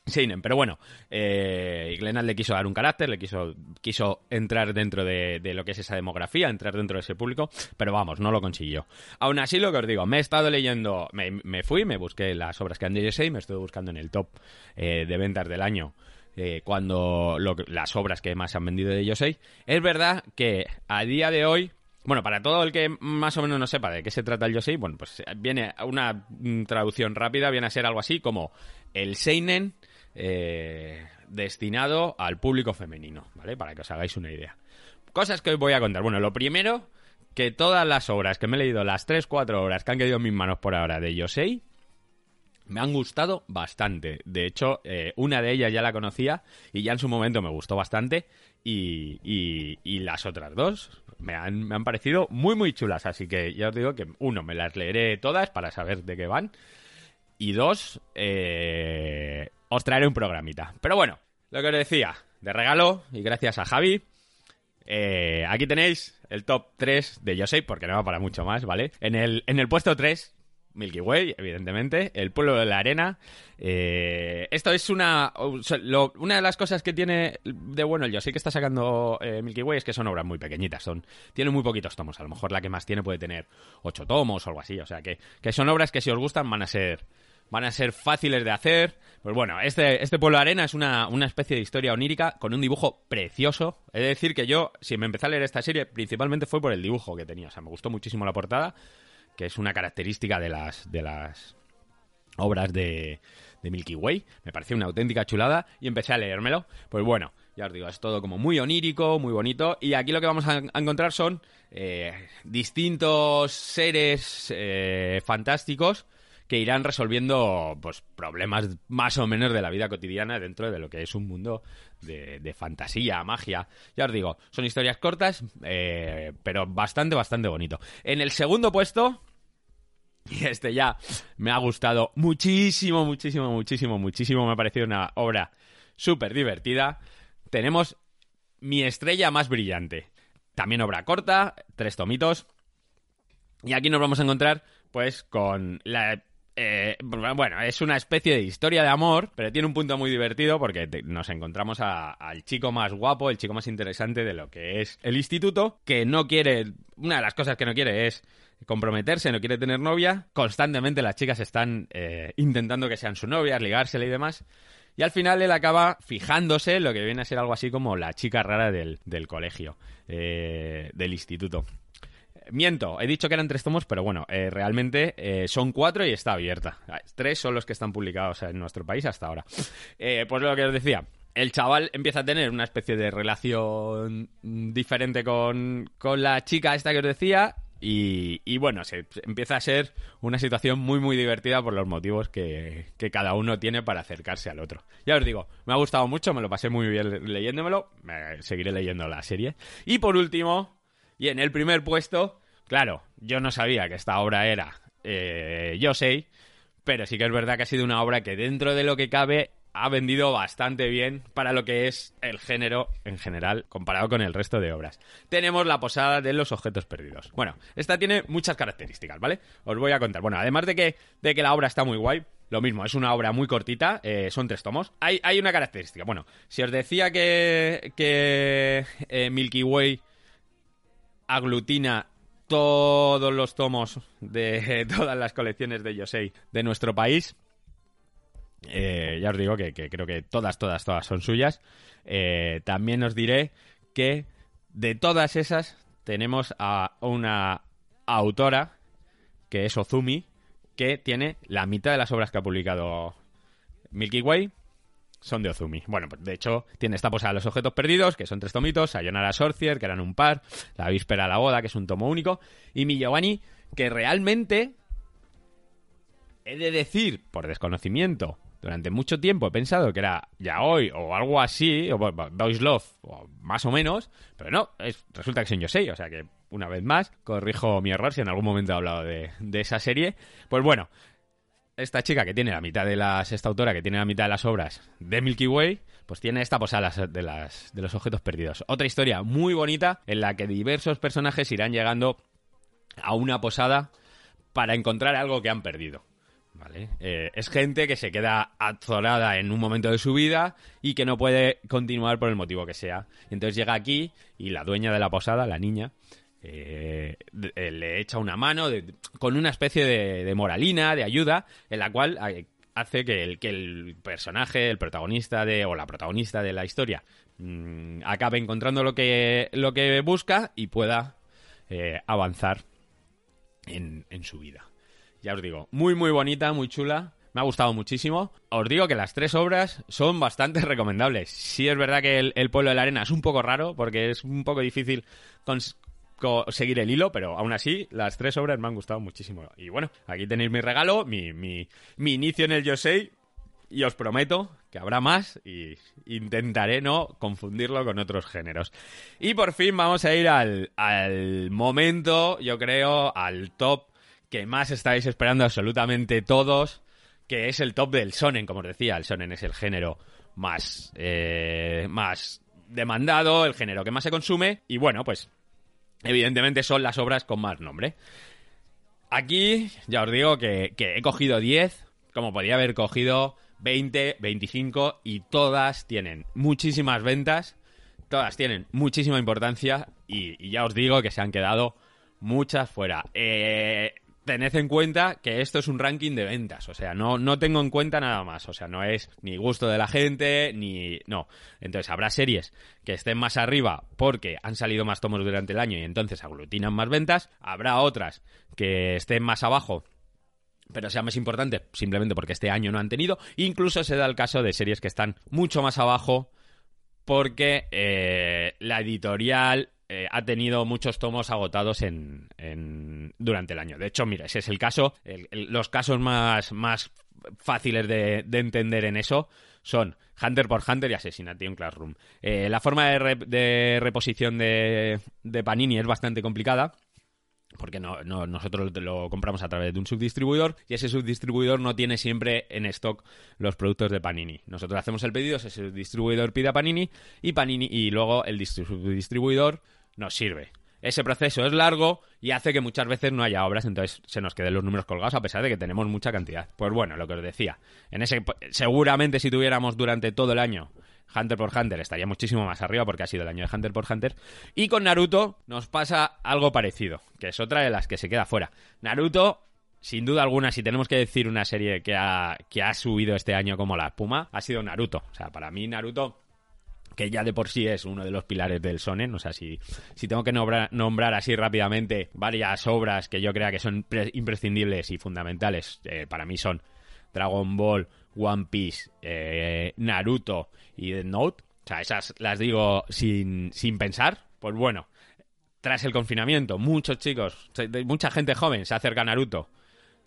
Seinen, pero bueno, eh, le quiso dar un carácter, le quiso, quiso entrar dentro de, lo que es esa demografía, entrar dentro de ese público, pero vamos, no lo consiguió. Aún así, lo que os digo, me he estado leyendo, me, fui, me busqué las obras que han de Yosei, me estuve buscando en el top eh, de ventas del año eh, cuando las obras que más han vendido de Yosei. Es verdad que a día de hoy, bueno, para todo el que más o menos no sepa de qué se trata el Yosei, bueno, pues viene una mm, traducción rápida, viene a ser algo así como el Seinen eh, destinado al público femenino, ¿vale? Para que os hagáis una idea. Cosas que os voy a contar. Bueno, lo primero, que todas las obras que me he leído, las 3-4 horas que han quedado en mis manos por ahora de Yosei, me han gustado bastante. De hecho, eh, una de ellas ya la conocía y ya en su momento me gustó bastante. Y, y, las otras dos me han, me han, parecido muy, muy chulas. Así que ya os digo que, uno, me las leeré todas para saber de qué van. Y dos, eh, os traeré un programita. Pero bueno, lo que os decía, de regalo y gracias a Javi. Eh, aquí tenéis el top 3 de Yosei, porque no va para mucho más, ¿vale? En el, en el puesto 3 Milky Way, evidentemente, El pueblo de la arena. Eh, esto es una... una de las cosas que tiene de bueno el yo sé que está sacando eh, Milky Way es que son obras muy pequeñitas, son tiene muy poquitos tomos. A lo mejor la que más tiene puede tener ocho tomos o algo así. O sea, que, que son obras que si os gustan van a ser van a ser fáciles de hacer. Pues bueno, este, este pueblo de arena es una, una, especie de historia onírica con un dibujo precioso. Es decir, que yo, si me empecé a leer esta serie, principalmente fue por el dibujo que tenía. O sea, me gustó muchísimo la portada que es una característica de las, de las obras de, de Milky Way. Me pareció una auténtica chulada y empecé a leérmelo. Pues bueno, ya os digo, es todo como muy onírico, muy bonito. Y aquí lo que vamos a, encontrar son eh, distintos seres eh, fantásticos que irán resolviendo pues, problemas más o menos de la vida cotidiana dentro de lo que es un mundo de, fantasía, magia. Ya os digo, son historias cortas, eh, pero bastante, bastante bonito. En el segundo puesto, y este ya me ha gustado muchísimo, muchísimo, muchísimo, muchísimo. Me ha parecido una obra súper divertida. Tenemos Mi estrella más brillante. También obra corta, tres tomitos. Y aquí nos vamos a encontrar, pues, con la eh, bueno, es una especie de historia de amor, pero tiene un punto muy divertido porque nos encontramos al chico más guapo, el chico más interesante de lo que es el instituto, que no quiere, una de las cosas que no quiere es comprometerse, no quiere tener novia, constantemente las chicas están eh, intentando que sean su novia, ligársela y demás. Y al final él acaba fijándose lo que viene a ser algo así como la chica rara del, colegio, eh, del instituto. Miento, he dicho que eran tres tomos, pero bueno, eh, realmente eh, son cuatro y está abierta. Tres son los que están publicados en nuestro país hasta ahora. Eh, pues lo que os decía, el chaval empieza a tener una especie de relación diferente con, la chica esta que os decía y, bueno, se, empieza a ser una situación muy muy divertida por los motivos que, que, cada uno tiene para acercarse al otro. Ya os digo, me ha gustado mucho, me lo pasé muy bien leyéndomelo, seguiré leyendo la serie. Y por último, y en el primer puesto, Claro, yo no sabía que esta obra era eh, Yo sé, pero sí que es verdad que ha sido una obra que dentro de lo que cabe ha vendido bastante bien para lo que es el género en general comparado con el resto de obras. Tenemos la posada de los objetos perdidos. Bueno, esta tiene muchas características, ¿vale? Os voy a contar. Bueno, además de que, de que la obra está muy guay, lo mismo, es una obra muy cortita, eh, son tres tomos. Hay, hay, una característica. Bueno, si os decía que, que eh, Milky Way aglutina todos los tomos de <laughs> todas las colecciones de Yosei de nuestro país. Eh, ya os digo que, creo que todas, todas, todas son suyas. Eh, también os diré que de todas esas tenemos a una autora, que es Ozumi, que tiene la mitad de las obras que ha publicado Milky Way son de Ozumi. Bueno, pues de hecho tiene esta posada Los Objetos Perdidos, que son tres tomitos, Sayonara Sorcier, que eran un par, La Víspera a la Boda, que es un tomo único, y mi Giovanni, que realmente he de decir, por desconocimiento, durante mucho tiempo he pensado que era ya hoy o algo así, o Boys Love, o más o menos, pero no, es, resulta que es en Yosei, o sea que una vez más, corrijo mi error si en algún momento he hablado de, de esa serie. Pues bueno, esta chica que tiene la mitad de las, esta autora que tiene la mitad de las obras de Milky Way, pues tiene esta posada de, las, de los objetos perdidos. Otra historia muy bonita en la que diversos personajes irán llegando a una posada para encontrar algo que han perdido. ¿Vale? Eh, es gente que se queda azorada en un momento de su vida y que no puede continuar por el motivo que sea. Entonces llega aquí y la dueña de la posada, la niña, eh, eh, le echa una mano con una especie de, moralina, de ayuda, en la cual eh, hace que el, personaje, el protagonista de, o la protagonista de la historia mm, acabe encontrando lo que, lo que busca y pueda avanzar en, en su vida. Ya os digo, muy muy bonita, muy chula. Me ha gustado muchísimo. Os digo que las tres obras son bastante <laughs> recomendables. Sí es verdad que el, el, Pueblo de la Arena es un poco raro porque es un poco difícil seguir el hilo, pero aún así las tres obras me han gustado muchísimo. Y bueno, aquí tenéis mi regalo, mi, mi, mi inicio en el Yosei, y os prometo que habrá más y intentaré no confundirlo con otros géneros. Y por fin vamos a ir al, al momento, yo creo, al top que más estáis esperando absolutamente todos, que es el top del sonen, como os decía, el sonen es el género más, eh, más demandado, el género que más se consume, y bueno, pues evidentemente son las obras con más nombre. aquí ya os digo que, he cogido 10, como podía haber cogido 20, 25 y todas tienen muchísimas ventas, todas tienen muchísima importancia y, y ya os digo que se han quedado muchas fuera. Eh, tened en cuenta que esto es un ranking de ventas, o sea, no, no tengo en cuenta nada más, o sea, no es ni gusto de la gente, ni... no. Entonces habrá series que estén más arriba porque han salido más tomos durante el año y entonces aglutinan más ventas, habrá otras que estén más abajo pero sea más importante simplemente porque este año no han tenido. Incluso se da el caso de series que están mucho más abajo porque eh, la editorial eh, ha tenido muchos tomos agotados en, en, durante el año. De hecho, mira, ese es el caso. Los casos más, más fáciles de, de, entender en eso son Hunter por Hunter y Assassination Classroom. Eh, la forma de, re, de reposición de, de Panini es bastante complicada porque no, nosotros lo compramos a través de un subdistribuidor y ese subdistribuidor no tiene siempre en stock los productos de Panini. Nosotros hacemos el pedido, ese subdistribuidor pide a Panini y Panini y luego el subdistribuidor nos sirve. Ese proceso es largo y hace que muchas veces no haya obras, entonces se nos queden los números colgados a pesar de que tenemos mucha cantidad. Pues bueno, lo que os decía, en ese seguramente si tuviéramos durante todo el año Hunter por Hunter estaría muchísimo más arriba porque ha sido el año de Hunter por Hunter. Y con Naruto nos pasa algo parecido, que es otra de las que se queda fuera. Naruto, sin duda alguna, si tenemos que decir una serie que ha, que ha subido este año como la espuma, ha sido Naruto. O sea, para mí Naruto que ya de por sí es uno de los pilares del sonen, o sea, si, si tengo que nombrar, nombrar así rápidamente varias obras que yo crea que son imprescindibles y fundamentales, eh, para mí son Dragon Ball, One Piece, eh, Naruto y Death Note, o sea, esas las digo sin, sin pensar, pues bueno, tras el confinamiento, muchos chicos, mucha gente joven se acerca a Naruto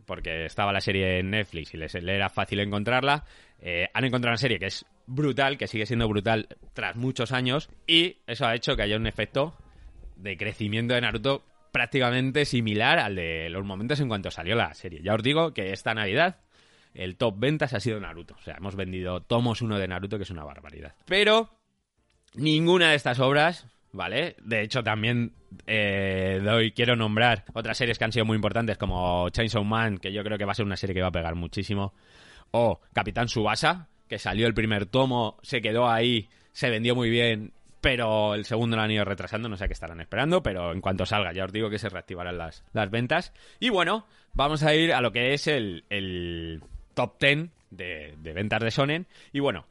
porque estaba la serie en Netflix y les era fácil encontrarla. Eh, han encontrado una serie que es brutal, que sigue siendo brutal tras muchos años, y eso ha hecho que haya un efecto de crecimiento de Naruto prácticamente similar al de los momentos en cuanto salió la serie. Ya os digo que esta Navidad el top ventas ha sido Naruto. O sea, hemos vendido tomos uno de Naruto, que es una barbaridad. Pero ninguna de estas obras, ¿vale? De hecho, también eh, doy, quiero nombrar otras series que han sido muy importantes, como Chainsaw Man, que yo creo que va a ser una serie que va a pegar muchísimo. O Capitán Subasa, que salió el primer tomo, se quedó ahí, se vendió muy bien pero el segundo lo han ido retrasando, no sé qué estarán esperando, pero en cuanto salga ya os digo que se reactivarán las, las ventas. Y bueno, vamos a ir a lo que es el, el, top 10 de, ventas de Sonen. Y bueno,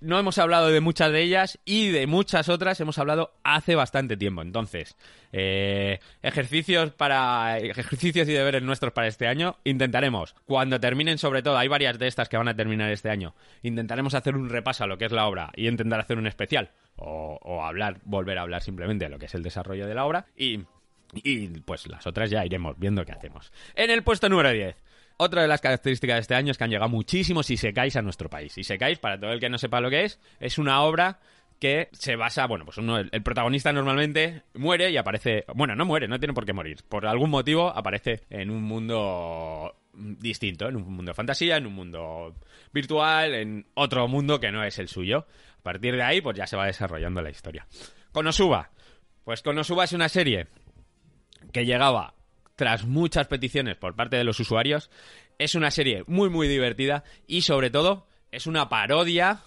no hemos hablado de muchas de ellas y de muchas otras hemos hablado hace bastante tiempo. Entonces, eh, ejercicios para ejercicios y deberes nuestros para este año. Intentaremos, cuando terminen, sobre todo, hay varias de estas que van a terminar este año. Intentaremos hacer un repaso a lo que es la obra y intentar hacer un especial. O, o hablar, volver a hablar simplemente de lo que es el desarrollo de la obra. Y, y pues las otras ya iremos viendo qué hacemos. En el puesto número 10. Otra de las características de este año es que han llegado muchísimos Isekais a nuestro país. Isekais, para todo el que no sepa lo que es, es una obra que se basa, bueno, pues el, protagonista normalmente muere y aparece, bueno, no muere, no tiene por qué morir, por algún motivo aparece en un mundo distinto, en un mundo de fantasía, en un mundo virtual, en otro mundo que no es el suyo. A partir de ahí, pues ya se va desarrollando la historia. Konosuba. Pues Konosuba es una serie que llegaba tras muchas peticiones por parte de los usuarios. Es una serie muy, muy divertida y sobre todo es una parodia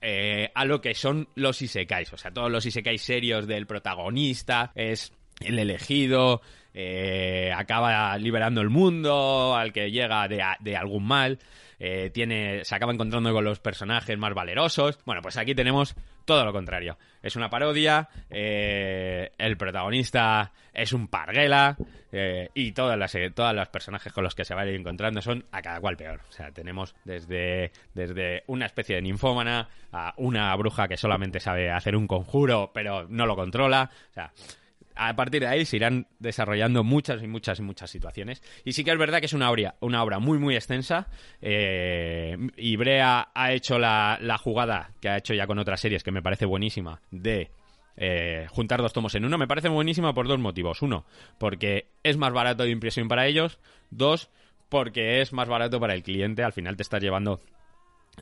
eh, a lo que son los isekais. O sea, todos los isekais serios del protagonista, es el elegido, eh, acaba liberando el mundo, al que llega de, algún mal. Eh, tiene, se acaba encontrando con los personajes más valerosos. Bueno, pues aquí tenemos todo lo contrario. Es una parodia, eh, el protagonista es un parguela y todas las, todas los personajes con los que se va a ir encontrando son a cada cual peor. O sea, tenemos desde, desde una especie de ninfómana a una bruja que solamente sabe hacer un conjuro pero no lo controla. O sea, a partir de ahí se irán desarrollando muchas y muchas y muchas situaciones. Y sí que es verdad que es una obra, una obra muy, muy extensa. Eh, y Brea ha hecho la, la, jugada que ha hecho ya con otras series, que me parece buenísima, de eh, juntar dos tomos en uno. Me parece buenísima por dos motivos. Uno, porque es más barato de impresión para ellos. Dos, porque es más barato para el cliente. Al final te estás llevando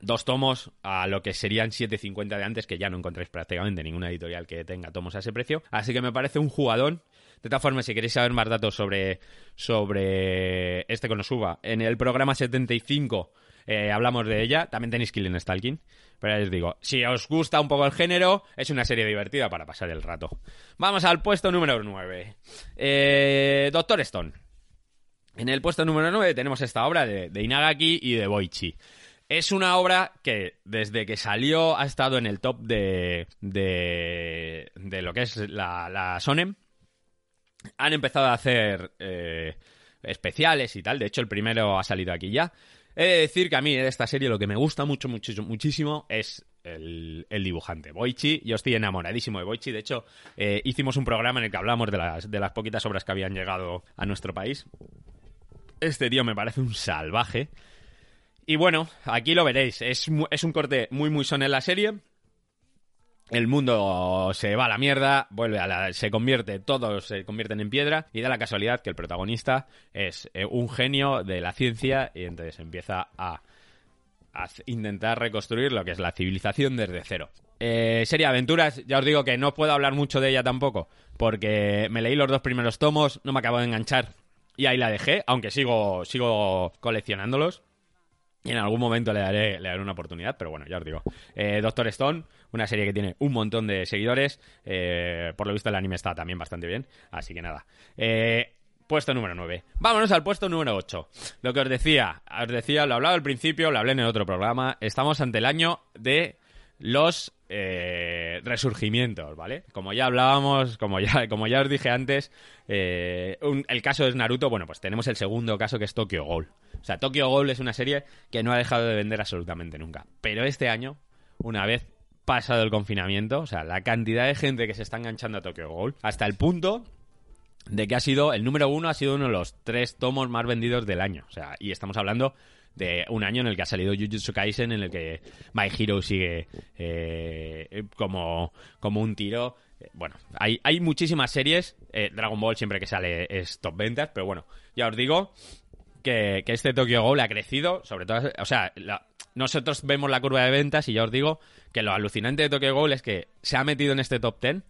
dos tomos a lo que serían 7.50 de antes, que ya no encontráis prácticamente ninguna editorial que tenga tomos a ese precio. Así que me parece un jugadón De todas formas, si queréis saber más datos sobre, sobre este Konosuba, en el programa 75 eh, hablamos de ella. También tenéis Killing Stalking. Pero ya os digo, si os gusta un poco el género, es una serie divertida para pasar el rato. Vamos al puesto número 9. Eh, Doctor Stone. En el puesto número 9 tenemos esta obra de, Inagaki y de Boichi. Es una obra que desde que salió ha estado en el top de, de, de lo que es la, la Sonem. Han empezado a hacer eh, especiales y tal. De hecho, el primero ha salido aquí ya. He de decir que a mí de esta serie lo que me gusta mucho, muchísimo, muchísimo es el, dibujante, Boichi. Yo estoy enamoradísimo de Boichi. De hecho, eh, hicimos un programa en el que hablamos de las, de las poquitas obras que habían llegado a nuestro país. Este tío me parece un salvaje. Y bueno, aquí lo veréis. Es, es un corte muy, muy son en la serie el mundo se va a la mierda, vuelve a la, se convierte, todos se convierten en piedra y da la casualidad que el protagonista es eh, un genio de la ciencia y entonces empieza a, intentar reconstruir lo que es la civilización desde cero. Eh, serie aventuras, ya os digo que no puedo hablar mucho de ella tampoco, porque me leí los dos primeros tomos, no me acabo de enganchar y ahí la dejé, aunque sigo, sigo coleccionándolos. En algún momento le daré, le daré una oportunidad, pero bueno, ya os digo. Eh, Doctor Stone, una serie que tiene un montón de seguidores. Eh, por lo visto el anime está también bastante bien. Así que nada. Eh, puesto número 9. Vámonos al puesto número 8. Lo que os decía, os decía, lo hablaba al principio, lo hablé en el otro programa. Estamos ante el año de los eh, resurgimientos, ¿vale? Como ya hablábamos, como ya, <laughs> como ya os dije antes, eh, el caso es Naruto, bueno, pues tenemos el segundo caso que es Tokyo Ghoul. O sea, Tokyo Ghoul es una serie que no ha dejado de vender absolutamente nunca. Pero este año, una vez pasado el confinamiento, o sea, la cantidad de gente que se está enganchando a Tokyo Ghoul, hasta el punto de que ha sido, el número uno ha sido uno de los tres tomos más vendidos del año. O sea, y estamos hablando de un año en el que ha salido Jujutsu Kaisen, en el que My Hero sigue eh, como, como un tiro. Bueno, hay, hay muchísimas series. Eh, Dragon Ball siempre que sale es top ventas, pero bueno, ya os digo que, este Tokyo Ghoul ha crecido, sobre todo, o sea, nosotros vemos la curva de ventas y ya os digo que lo alucinante de Tokyo Ghoul es que se ha metido en este top 10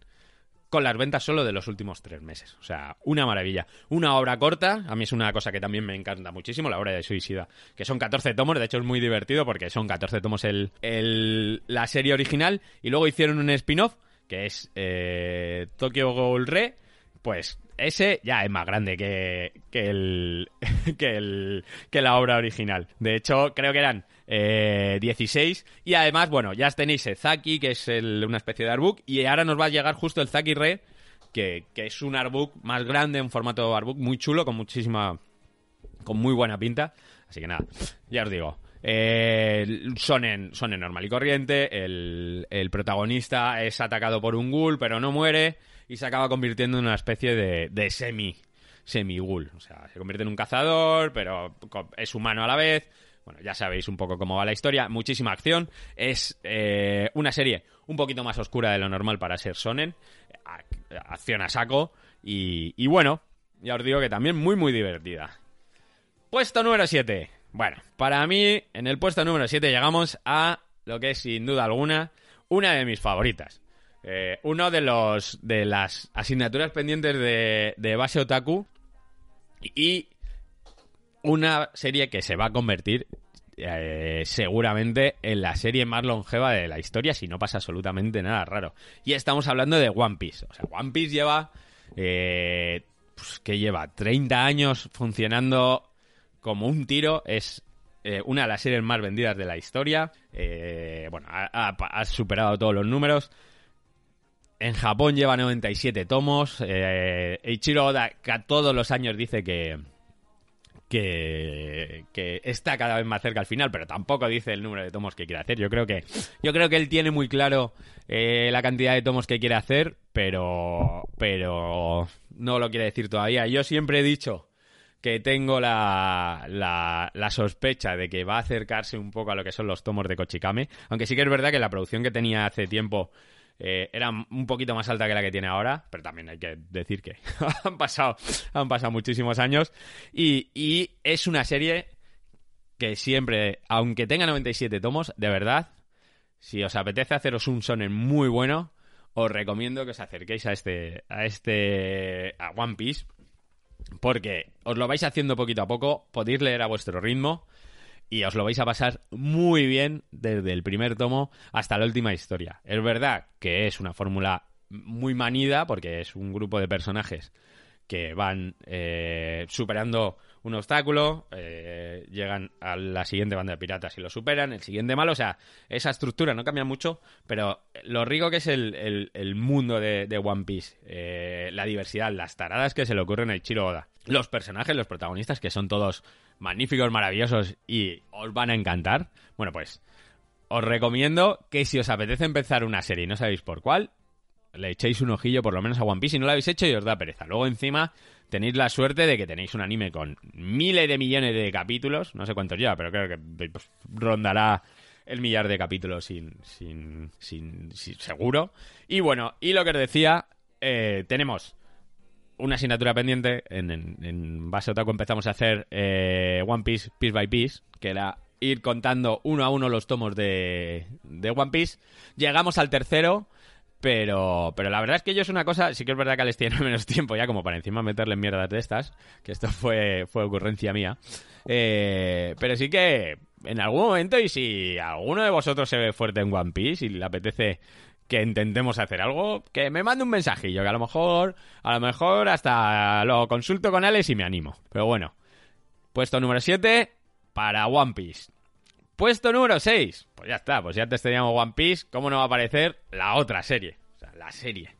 con las ventas solo de los últimos tres meses. O sea, una maravilla. Una obra corta, a mí es una cosa que también me encanta muchísimo, la obra de Suicida, que son 14 tomos, de hecho es muy divertido porque son 14 tomos el, el la serie original, y luego hicieron un spin-off, que es eh, Tokyo Ghoul Re, pues ese ya es más grande que, que, el, <laughs> que, el, que la obra original. De hecho, creo que eran eh, 16. Y además, bueno, ya tenéis el Zaki, que es una especie de artbook. Y ahora nos va a llegar justo el Zaki Re, que, que es un artbook más grande, en formato artbook muy chulo, con muchísima. con muy buena pinta. Así que nada, ya os digo. Eh, son, en, son en normal y corriente. El, el protagonista es atacado por un ghoul, pero no muere y se acaba convirtiendo en una especie de, de semi semi ghoul. O sea, se convierte en un cazador, pero es humano a la vez. Bueno, ya sabéis un poco cómo va la historia. Muchísima acción. Es eh, una serie un poquito más oscura de lo normal para ser Sonen. Acción a saco. Y, bueno, ya os digo que también muy, muy divertida. Puesto número 7. Bueno, para mí, en el puesto número 7 llegamos a lo que es sin duda alguna una de mis favoritas. Eh, uno de los de las asignaturas pendientes de, de base otaku y una serie que se va a convertir eh, seguramente en la serie más longeva de la historia si no pasa absolutamente nada raro. Y estamos hablando de One Piece. O sea, One Piece lleva... Eh, pues, que lleva 30 años funcionando como un tiro. Es una de las series más vendidas de la historia. bueno, ha, superado todos los números. En Japón lleva 97 tomos. Eh, Eiichiro Oda todos los años dice que, que, está cada vez más cerca al final, pero tampoco dice el número de tomos que quiere hacer. Yo creo que, yo creo que él tiene muy claro eh, la cantidad de tomos que quiere hacer, pero, pero no lo quiere decir todavía. Yo siempre he dicho que tengo la, la, la, sospecha de que va a acercarse un poco a lo que son los tomos de Kochikame, aunque sí que es verdad que la producción que tenía hace tiempo eh, era un poquito más alta que la que tiene ahora, pero también hay que decir que <laughs> han, pasado, han pasado muchísimos años. Y, es una serie que siempre, aunque tenga 97 tomos, de verdad, si os apetece haceros un sonen muy bueno, os recomiendo que os acerquéis a este, a este, a One Piece, porque os lo vais haciendo poquito a poco, podéis leer a vuestro ritmo y os lo vais a pasar muy bien desde el primer tomo hasta la última historia. Es verdad que es una fórmula muy manida porque es un grupo de personajes que van eh, superando un obstáculo, eh, llegan a la siguiente banda de piratas y lo superan, el siguiente malo, o sea, esa estructura no cambia mucho, pero lo rico que es el, mundo de, One Piece, eh, la diversidad, las taradas que se le ocurren a Ichiro Oda, los personajes, los protagonistas, que son todos magníficos, maravillosos y os van a encantar, bueno, pues os recomiendo que si os apetece empezar una serie y no sabéis por cuál, le echéis un ojillo por lo menos a One Piece y no lo habéis hecho y os da pereza. Luego encima tenéis la suerte de que tenéis un anime con miles de millones de capítulos, no sé cuántos ya, pero creo que pues, rondará el millar de capítulos sin, sin, sin, seguro. Y bueno, y lo que os decía, eh, tenemos una asignatura pendiente, en, en, base a Otaku empezamos a hacer eh, One Piece Piece by Piece, que era ir contando uno a uno los tomos de, de One Piece. Llegamos al tercero pero, pero la verdad es que yo es una cosa, sí que es verdad que les tiene <laughs> menos tiempo ya como para encima meterle mierdas de estas, que esto fue, fue ocurrencia mía. Eh, pero sí que en algún momento, y si alguno de vosotros se ve fuerte en One Piece y le apetece que intentemos hacer algo, que me mande un mensajillo, que a lo mejor, a lo mejor hasta lo consulto con Alex y me animo. Pero bueno, puesto número 7 para One Piece. Puesto número 6. Pues ya está, pues ya te teníamos One Piece. ¿Cómo no va a aparecer la otra serie? O sea, la serie.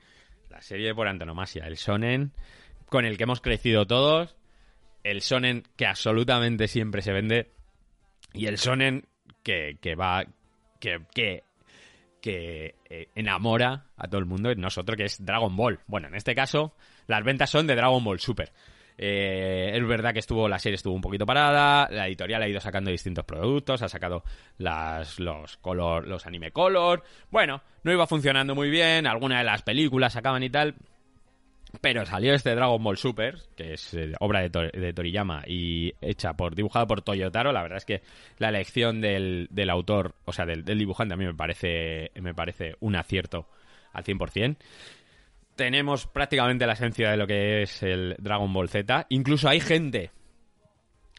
La serie por antonomasia. El Sonen con el que hemos crecido todos. El Sonen que absolutamente siempre se vende. Y el Sonen que, que va. que, que que eh, enamora a todo el mundo, nosotros que es Dragon Ball. Bueno, en este caso, las ventas son de Dragon Ball Super. Eh, es verdad que estuvo la serie estuvo un poquito parada, la editorial ha ido sacando distintos productos, ha sacado los color, los anime color. Bueno, no iba funcionando muy bien, algunas de las películas sacaban y tal. Pero salió este Dragon Ball Super, que es eh, obra de, Toriyama y hecha por dibujado por Toyotaro. La verdad es que la elección del, del autor, o sea, del, del, dibujante, a mí me parece, me parece un acierto al 100% tenemos prácticamente la esencia de lo que es el Dragon Ball Z. Incluso hay gente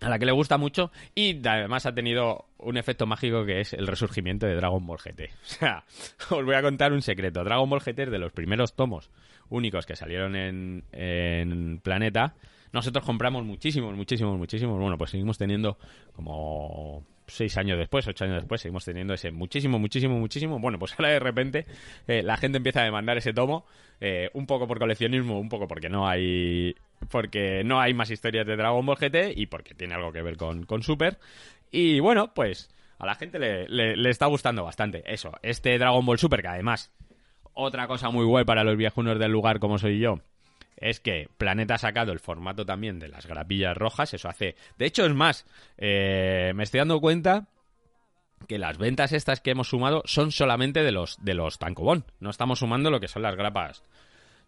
a la que le gusta mucho y además ha tenido un efecto mágico que es el resurgimiento de Dragon Ball GT. <laughs> O sea, os voy a contar un secreto. Dragon Ball GT es de los primeros tomos únicos que salieron en, en Planeta. Nosotros compramos muchísimos, muchísimos, muchísimos. Bueno, pues seguimos teniendo como seis años después, ocho años después, seguimos teniendo ese muchísimo, muchísimo, muchísimo. Bueno, pues <laughs> ahora de repente eh, la gente empieza a demandar ese tomo, eh, un poco por coleccionismo, un poco porque no hay porque no hay más historias de Dragon Ball GT y porque tiene algo que ver con, Super. Y bueno, pues a la gente le, le, está gustando bastante eso. Este Dragon Ball Super, que además, otra cosa muy guay para los viejunos del lugar como soy yo, es que Planeta ha sacado el formato también de las grapillas rojas. Eso hace. De hecho, es más, eh, me estoy dando cuenta que las ventas estas que hemos sumado son solamente de los de los tancobón. No estamos sumando lo que son las grapas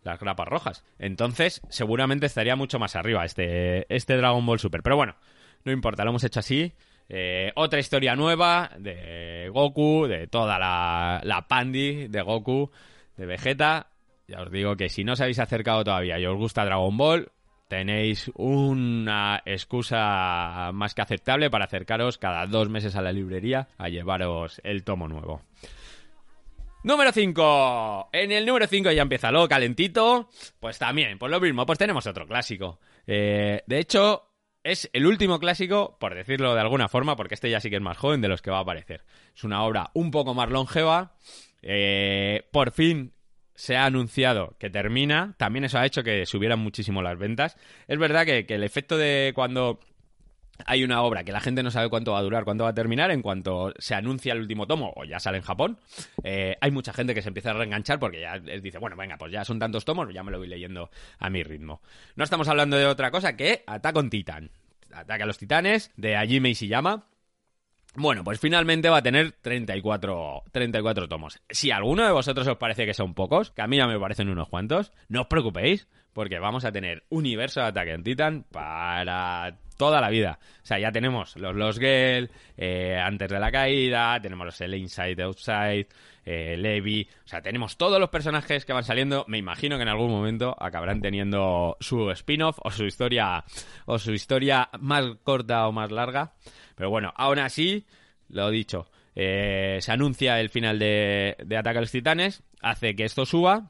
las grapas rojas. Entonces, seguramente estaría mucho más arriba este, este Dragon Ball Super. Pero bueno, no importa, lo hemos hecho así. Eh, otra historia nueva de Goku, de toda la, la Pandi de Goku, de Vegeta. Ya os digo que si no os habéis acercado todavía y os gusta Dragon Ball, tenéis una excusa más que aceptable para acercaros cada dos meses a la librería a llevaros el tomo nuevo. Número 5. En el número 5 ya empieza lo calentito. Pues también, pues lo mismo, pues tenemos otro clásico. Eh, de hecho, es el último clásico, por decirlo de alguna forma, porque este ya sí que es más joven de los que va a aparecer. Es una obra un poco más longeva. Eh, por fin se ha anunciado que termina, también eso ha hecho que subieran muchísimo las ventas. Es verdad que, el efecto de cuando hay una obra que la gente no sabe cuánto va a durar, cuánto va a terminar, en cuanto se anuncia el último tomo o ya sale en Japón, eh, hay mucha gente que se empieza a reenganchar porque ya dice, bueno, venga, pues ya son tantos tomos, ya me lo voy leyendo a mi ritmo. No estamos hablando de otra cosa que Attack on Titan. Ataque a los titanes, de Hajime Ishiyama, Bueno, pues finalmente va a tener 34, 34 tomos. Si alguno de vosotros os parece que son pocos, que a mí ya me parecen unos cuantos, no os preocupéis, porque vamos a tener universo de Attack on Titan para toda la vida. O sea, ya tenemos los Los Gel, eh, antes de la caída, tenemos el Inside Outside, eh, Levi, o sea, tenemos todos los personajes que van saliendo. Me imagino que en algún momento acabarán teniendo su spin-off o su historia o su historia más corta o más larga. Pero bueno, aún así, lo dicho, eh, se anuncia el final de, de Ataque a los Titanes, hace que esto suba.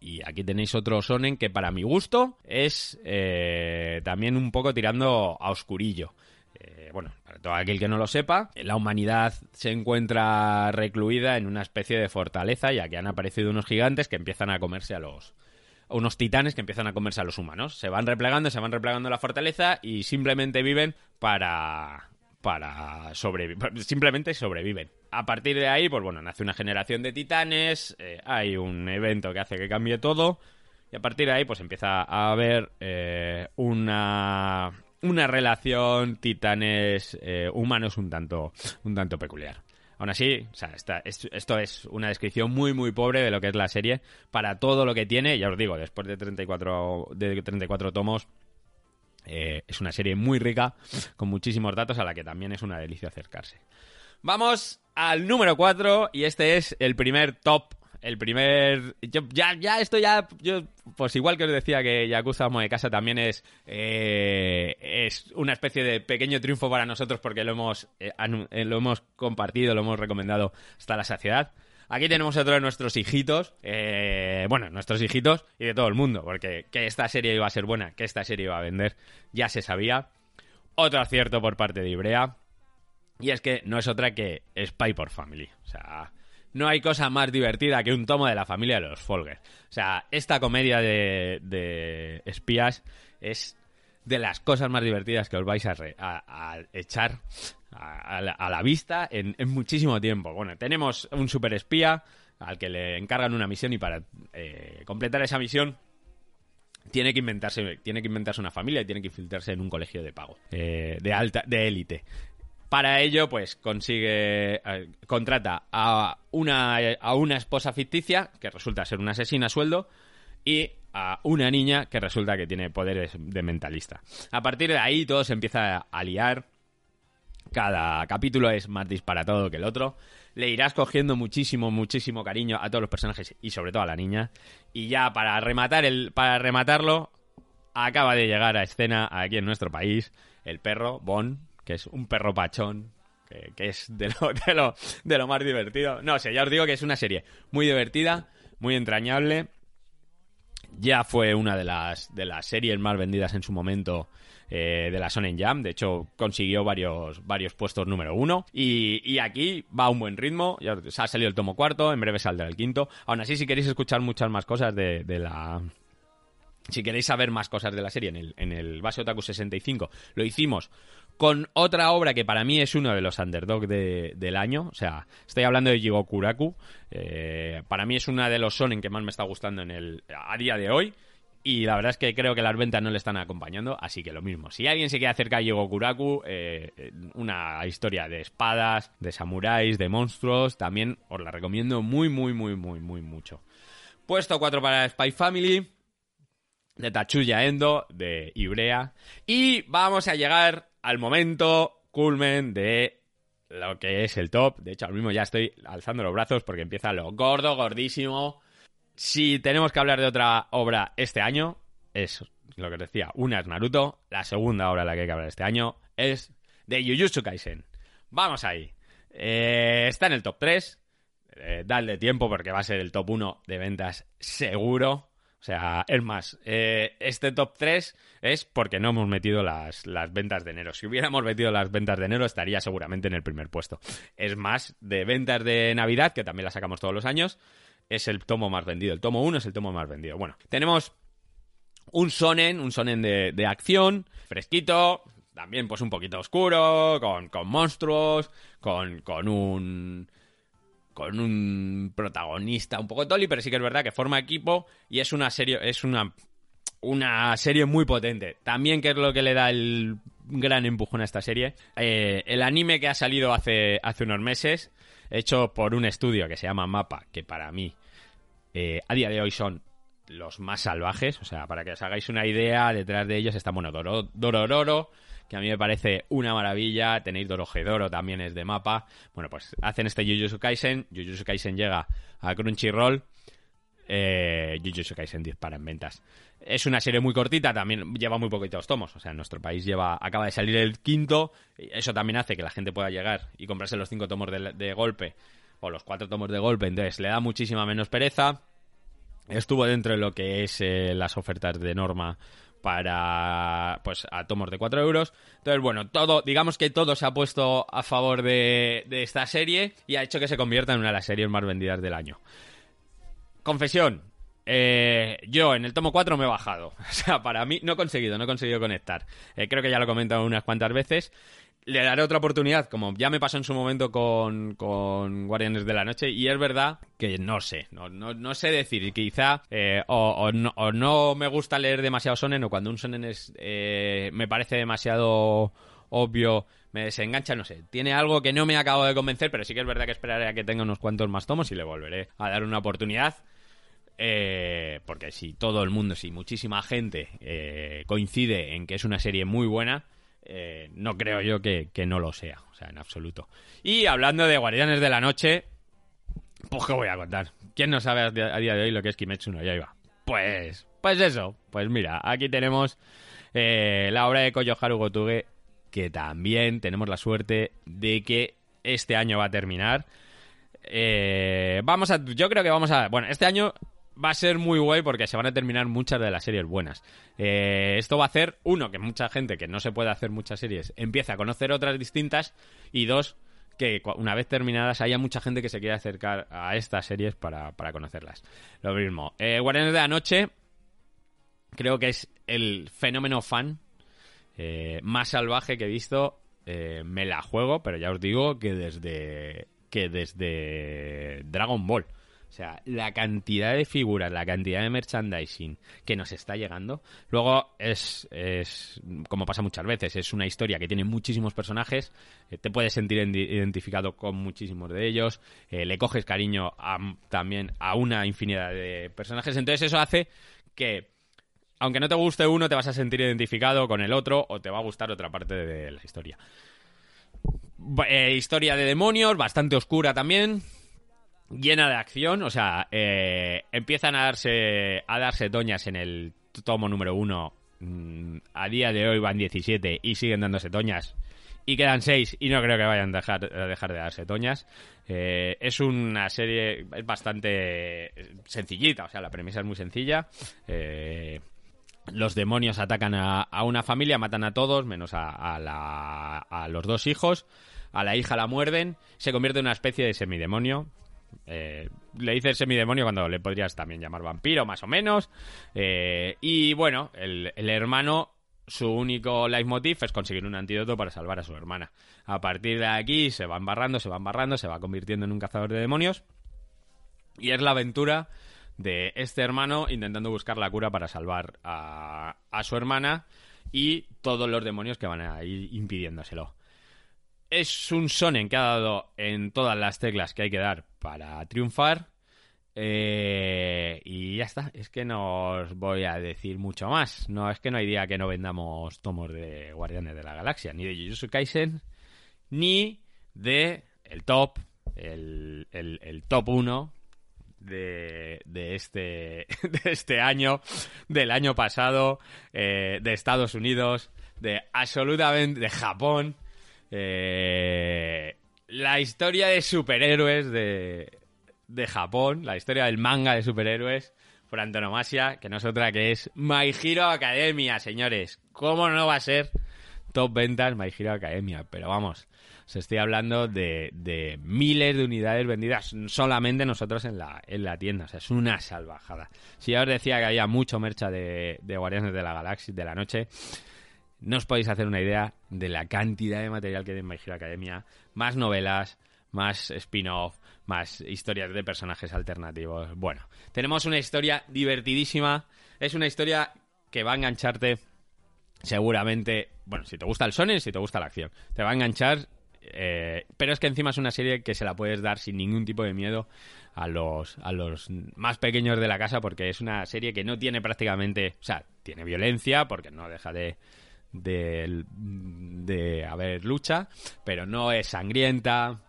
Y aquí tenéis otro sonen que para mi gusto es eh, también un poco tirando a oscurillo. Eh, bueno, para todo aquel que no lo sepa, la humanidad se encuentra recluida en una especie de fortaleza, ya que han aparecido unos gigantes que empiezan a comerse a los, unos titanes que empiezan a comerse a los humanos. Se van replegando, se van replegando la fortaleza y simplemente viven para para sobrevivir, simplemente sobreviven. A partir de ahí, pues bueno, nace una generación de titanes, eh, hay un evento que hace que cambie todo, y a partir de ahí, pues empieza a haber eh, una, una relación titanes eh, un tanto, un tanto peculiar. Aún así, o sea, esto es una descripción muy, muy pobre de lo que es la serie para todo lo que tiene. Ya os digo, después de 34, de 34 tomos, eh, es una serie muy rica, con muchísimos datos, a la que también es una delicia acercarse. Vamos al número 4, y este es el primer top. El primer. ya, ya, esto ya. Yo, pues igual que os decía que Yakuza Amo de Casa también es. Eh, es una especie de pequeño triunfo para nosotros porque lo hemos, eh, lo hemos compartido, lo hemos recomendado hasta la saciedad. Aquí tenemos otro de nuestros hijitos, eh, bueno, nuestros hijitos y de todo el mundo, porque que esta serie iba a ser buena, que esta serie iba a vender, ya se sabía. Otro acierto por parte de Ibrea, y es que no es otra que Spy por Family. O sea, no hay cosa más divertida que un tomo de la familia de los Folger. O sea, esta comedia de, de espías es de las cosas más divertidas que os vais a, a echar a, la, vista en, muchísimo tiempo. Bueno, tenemos un super espía al que le encargan una misión y para eh, completar esa misión tiene que inventarse tiene que inventarse una familia y tiene que infiltrarse en un colegio de pago eh, de alta de élite para ello pues consigue eh, contrata a una a una esposa ficticia que resulta ser una asesina a sueldo y a una niña que resulta que tiene poderes de mentalista. A partir de ahí todo se empieza a liar cada capítulo es más disparatado que el otro. Le irás cogiendo muchísimo, muchísimo cariño a todos los personajes y sobre todo a la niña. Y ya para rematar el, para rematarlo, acaba de llegar a escena aquí en nuestro país el perro Bon, que es un perro pachón, que, es de lo, de, lo, de lo más divertido. No sé, ya os digo que es una serie muy divertida, muy entrañable. Ya fue una de las, de las series más vendidas en su momento eh, de la Sonen Jam. De hecho, consiguió varios, varios puestos número uno. Y, aquí va a un buen ritmo. Ya ha salido el tomo cuarto, en breve saldrá el quinto. Aún así, si queréis escuchar muchas más cosas de, la, si queréis saber más cosas de la serie en el, en el Base Otaku 65, lo hicimos con otra obra que para mí es uno de los underdog del año. O sea, estoy hablando de Jigokuraku. Eh, para mí es una de los sonen que más me está gustando en el, a día de hoy. Y la verdad es que creo que las ventas no le están acompañando, así que lo mismo. Si alguien se quiere acercar a Yogokuraku, eh, una historia de espadas, de samuráis, de monstruos, también os la recomiendo muy, muy, muy, muy, muy mucho. Puesto 4 para Spy Family, de Tachuya Endo, de Ibrea. Y vamos a llegar al momento culmen de lo que es el top. De hecho, ahora mismo ya estoy alzando los brazos porque empieza lo gordo, gordísimo si tenemos que hablar de otra obra este año, es lo que os decía, una Naruto, la segunda obra de la que hay que hablar este año es de Jujutsu Kaisen. Vamos ahí. Eh, está en el top 3. Eh, dadle tiempo porque va a ser el top 1 de ventas seguro. O sea, es más, eh, este top 3 es porque no hemos metido las, las, ventas de enero. Si hubiéramos metido las ventas de enero, estaría seguramente en el primer puesto. Es más, de ventas de Navidad, que también las sacamos todos los años, es el tomo más vendido. El tomo 1 es el tomo más vendido. Bueno, tenemos un sonen, un sonen de, acción, fresquito, también pues un poquito oscuro, con, con monstruos, con, con un con un protagonista un poco toli, pero sí que es verdad que forma equipo y es una serie, es una, una serie muy potente. También, que es lo que le da el gran empujón a esta serie. Eh, el anime que ha salido hace, hace unos meses, hecho por un estudio que se llama Mapa, que para mí eh, a día de hoy son los más salvajes. O sea, para que os hagáis una idea, detrás de ellos está, bueno, Dorororo, que a mí me parece una maravilla. Tenéis Dorojedoro, también es de mapa. Bueno, pues hacen este Jujutsu Kaisen. Jujutsu Kaisen llega a Crunchyroll. Eh, Jujutsu Kaisen dispara en ventas. Es una serie muy cortita, también lleva muy poquitos tomos. O sea, en nuestro país lleva, acaba de salir el quinto. Eso también hace que la gente pueda llegar y comprarse los cinco tomos de, golpe o los cuatro tomos de golpe. Entonces le da muchísima menos pereza. Estuvo dentro de lo que es eh, las ofertas de norma para pues a tomos de 4 euros. Entonces, bueno, todo, digamos que todo se ha puesto a favor de, esta serie y ha hecho que se convierta en una de las series más vendidas del año. Confesión, eh, yo en el tomo 4 me he bajado. <laughs> O sea, para mí no he conseguido, no he conseguido conectar. Eh, creo que ya lo he comentado unas cuantas veces. Le daré otra oportunidad, como ya me pasó en su momento con, Guardianes de la Noche, y es verdad que no sé, no, sé decir, quizá eh, o, no, me gusta leer demasiado sonen, o cuando un sonen es, me parece demasiado obvio, me desengancha, no sé. Tiene algo que no me acabo de convencer, pero sí que es verdad que esperaré a que tenga unos cuantos más tomos y le volveré a dar una oportunidad. Eh, porque si todo el mundo, si muchísima gente eh, coincide en que es una serie muy buena, eh, no creo yo que, no lo sea, o sea, en absoluto. Y hablando de Guardianes de la Noche, pues qué voy a contar. ¿Quién no sabe a día de hoy lo que es Kimetsu no Yaiba? Pues, pues eso, pues mira, aquí tenemos la obra de Koyoharu Gotuge, que también tenemos la suerte de que este año va a terminar. vamos a, yo creo que vamos a, bueno, este año va a ser muy guay porque se van a terminar muchas de las series buenas. Eh, esto va a hacer, uno, que mucha gente que no se puede hacer muchas series empiece a conocer otras distintas y dos, que una vez terminadas haya mucha gente que se quiera acercar a estas series para, conocerlas. Lo mismo. Eh, Guardianes de la Noche creo que es el fenómeno fan eh, más salvaje que he visto. Eh, me la juego, pero ya os digo que desde que desde Dragon Ball. O sea, la cantidad de figuras, la cantidad de merchandising que nos está llegando. Luego es, es como pasa muchas veces, es una historia que tiene muchísimos personajes, eh, te puedes sentir identificado con muchísimos de ellos, eh, le coges cariño también a una infinidad de personajes. Entonces eso hace que, aunque no te guste uno, te vas a sentir identificado con el otro o te va a gustar otra parte de la historia. Eh, historia de demonios, bastante oscura también llena de acción, o sea, eh, empiezan a darse, a darse toñas en el tomo número uno. Mm, a día de hoy van 17 y siguen dándose toñas. Y quedan 6 y no creo que vayan a dejar, a dejar de darse toñas. Eh, es una serie bastante sencillita, o sea, la premisa es muy sencilla. Eh, los demonios atacan a, una familia, matan a todos, menos a, a los dos hijos. A la hija la muerden, se convierte en una especie de semidemonio eh, le dices semidemonio cuando le podrías también llamar vampiro, más o menos. Eh, y bueno, el, hermano, su único leitmotiv es conseguir un antídoto para salvar a su hermana. A partir de aquí se va embarrando, se va embarrando, se va convirtiendo en un cazador de demonios. Y es la aventura de este hermano intentando buscar la cura para salvar a, a su hermana y todos los demonios que van a ir impidiéndoselo es un sonen que ha dado en todas las teclas que hay que dar para triunfar. Eh, y ya está, es que no os voy a decir mucho más. No, es que no hay día que no vendamos tomos de Guardianes de la Galaxia, ni de Jujutsu Kaisen, ni de el top, el, top 1 de, de, este, <laughs> de este año, del año pasado, eh, de Estados Unidos, de absolutamente de Japón. Eh, la historia de superhéroes de, de Japón, la historia del manga de superhéroes por antonomasia, que no es otra que es My Hero Academia, señores. ¿Cómo no va a ser top ventas My Hero Academia? Pero vamos, os estoy hablando de, de miles de unidades vendidas solamente nosotros en la, en la tienda. O sea, es una salvajada. Si ya os decía que había mucho mercha de, de Guardianes de la Galaxia de la Noche, no os podéis hacer una idea de la cantidad de material que hay en My Hero Academia. Más novelas, más spin-off, más historias de personajes alternativos. Bueno, tenemos una historia divertidísima. Es una historia que va a engancharte seguramente, bueno, si te gusta el Sonic, si te gusta la acción, te va a enganchar. eh, pero es que encima es una serie que se la puedes dar sin ningún tipo de miedo a los, a los más pequeños de la casa porque es una serie que no tiene prácticamente, o sea, tiene violencia porque no deja de, de, de haber lucha, pero no es sangrienta,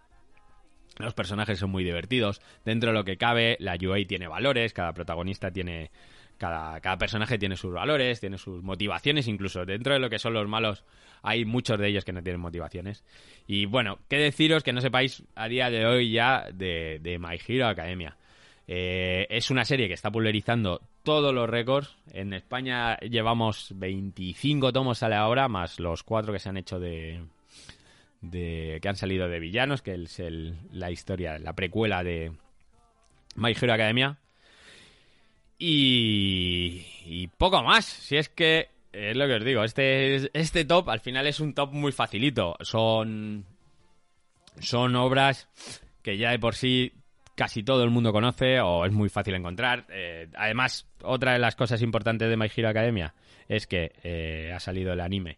los personajes son muy divertidos. Dentro de lo que cabe, la UA tiene valores, cada protagonista tiene. Cada, cada personaje tiene sus valores, tiene sus motivaciones, incluso dentro de lo que son los malos, hay muchos de ellos que no tienen motivaciones. Y bueno, qué deciros que no sepáis a día de hoy ya de, de My Hero Academia. Eh, es una serie que está pulverizando todos los récords. En España llevamos 25 tomos sale ahora, más los cuatro que se han hecho de, de que han salido de villanos, que es el- la historia, la precuela de My Hero Academia. Y, y poco más. Si es que es lo que os digo, este, este top al final es un top muy facilito. Son, son obras que ya de por sí casi todo el mundo conoce o es muy fácil encontrar. Eh, además, otra de las cosas importantes de My Hero Academia es que eh, ha salido el anime.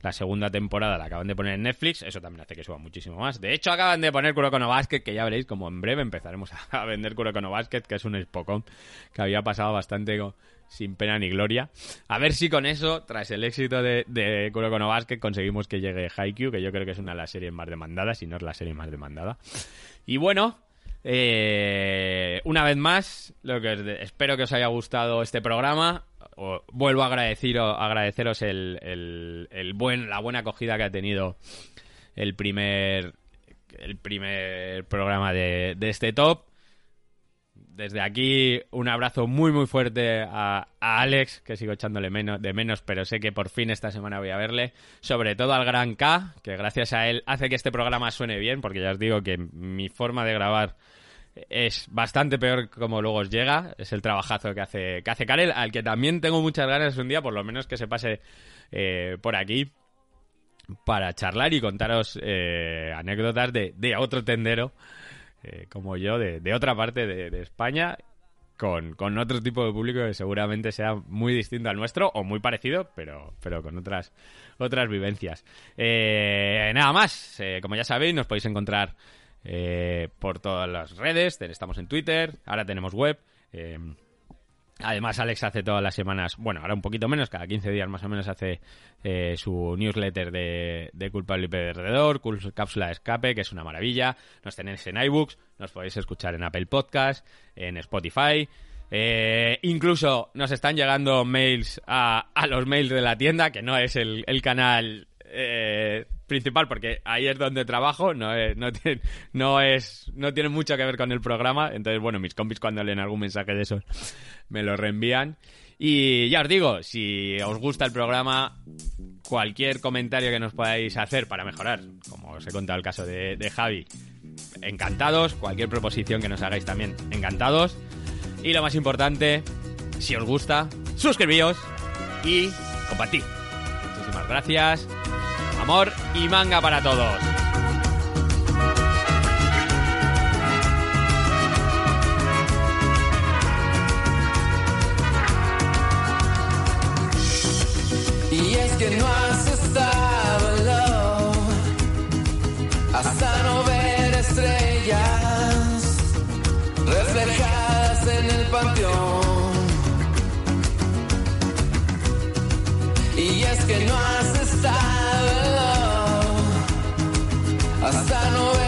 La segunda temporada la acaban de poner en Netflix, eso también hace que suba muchísimo más. De hecho, acaban de poner Kuroko no Basket, que ya veréis como en breve empezaremos <laughs> a vender Kuroko no Basket, que es un Spokon que había pasado bastante sin pena ni gloria. A ver si con eso, tras el éxito de, de Kuroko no Basket, conseguimos que llegue Haikyuu, que yo creo que es una de las series más demandadas, si no es la serie más demandada. Y bueno, eh, una vez más, lo que espero que os haya gustado este programa. Vuelvo a agradeceros, agradeceros el- el buen, la buena acogida que ha tenido el primer, el primer programa de, de este top. Desde aquí, un abrazo muy muy fuerte a, Alex, que sigo echándole de menos, pero sé que por fin esta semana voy a verle. Sobre todo al Gran K, que gracias a él hace que este programa suene bien, porque ya os digo que mi forma de grabar es bastante peor como luego os llega. Es el trabajazo que hace, que hace Karel, al que también tengo muchas ganas un día, por lo menos que se pase eh, por aquí para charlar y contaros eh, anécdotas de otro tendero eh, como yo, de, de otra parte de, España, con, con otro tipo de público que seguramente sea muy distinto al nuestro o muy parecido, pero, pero con otras, otras vivencias. Eh, nada más, eh, como ya sabéis, nos podéis encontrar eh, por todas las redes, estamos en Twitter, ahora tenemos web. Además, Alex hace todas las semanas, bueno, ahora un poquito menos, cada 15 días más o menos hace eh, su newsletter de, de Culpable y Perdedor, Cápsula de Escape, que es una maravilla. Nos tenéis en iBooks, nos podéis escuchar en Apple Podcast, en Spotify. Eh, incluso nos están llegando mails a, a los mails de la tienda, que no es el, el canal eh, principal, porque ahí es donde trabajo, no es, no, tiene, no es, no tiene mucho que ver con el programa. Entonces, bueno, mis compis cuando leen algún mensaje de esos me lo reenvían. Y ya os digo, si os gusta el programa, cualquier comentario que nos podáis hacer para mejorar, como os he contado el caso de, de Javi, encantados. Cualquier proposición que nos hagáis también, encantados. Y lo más importante, si os gusta, suscribíos y compartid. Muchísimas gracias. Amor y manga para todos. Y es que no has estado hasta no ver estrellas que no has estado. Hasta no ver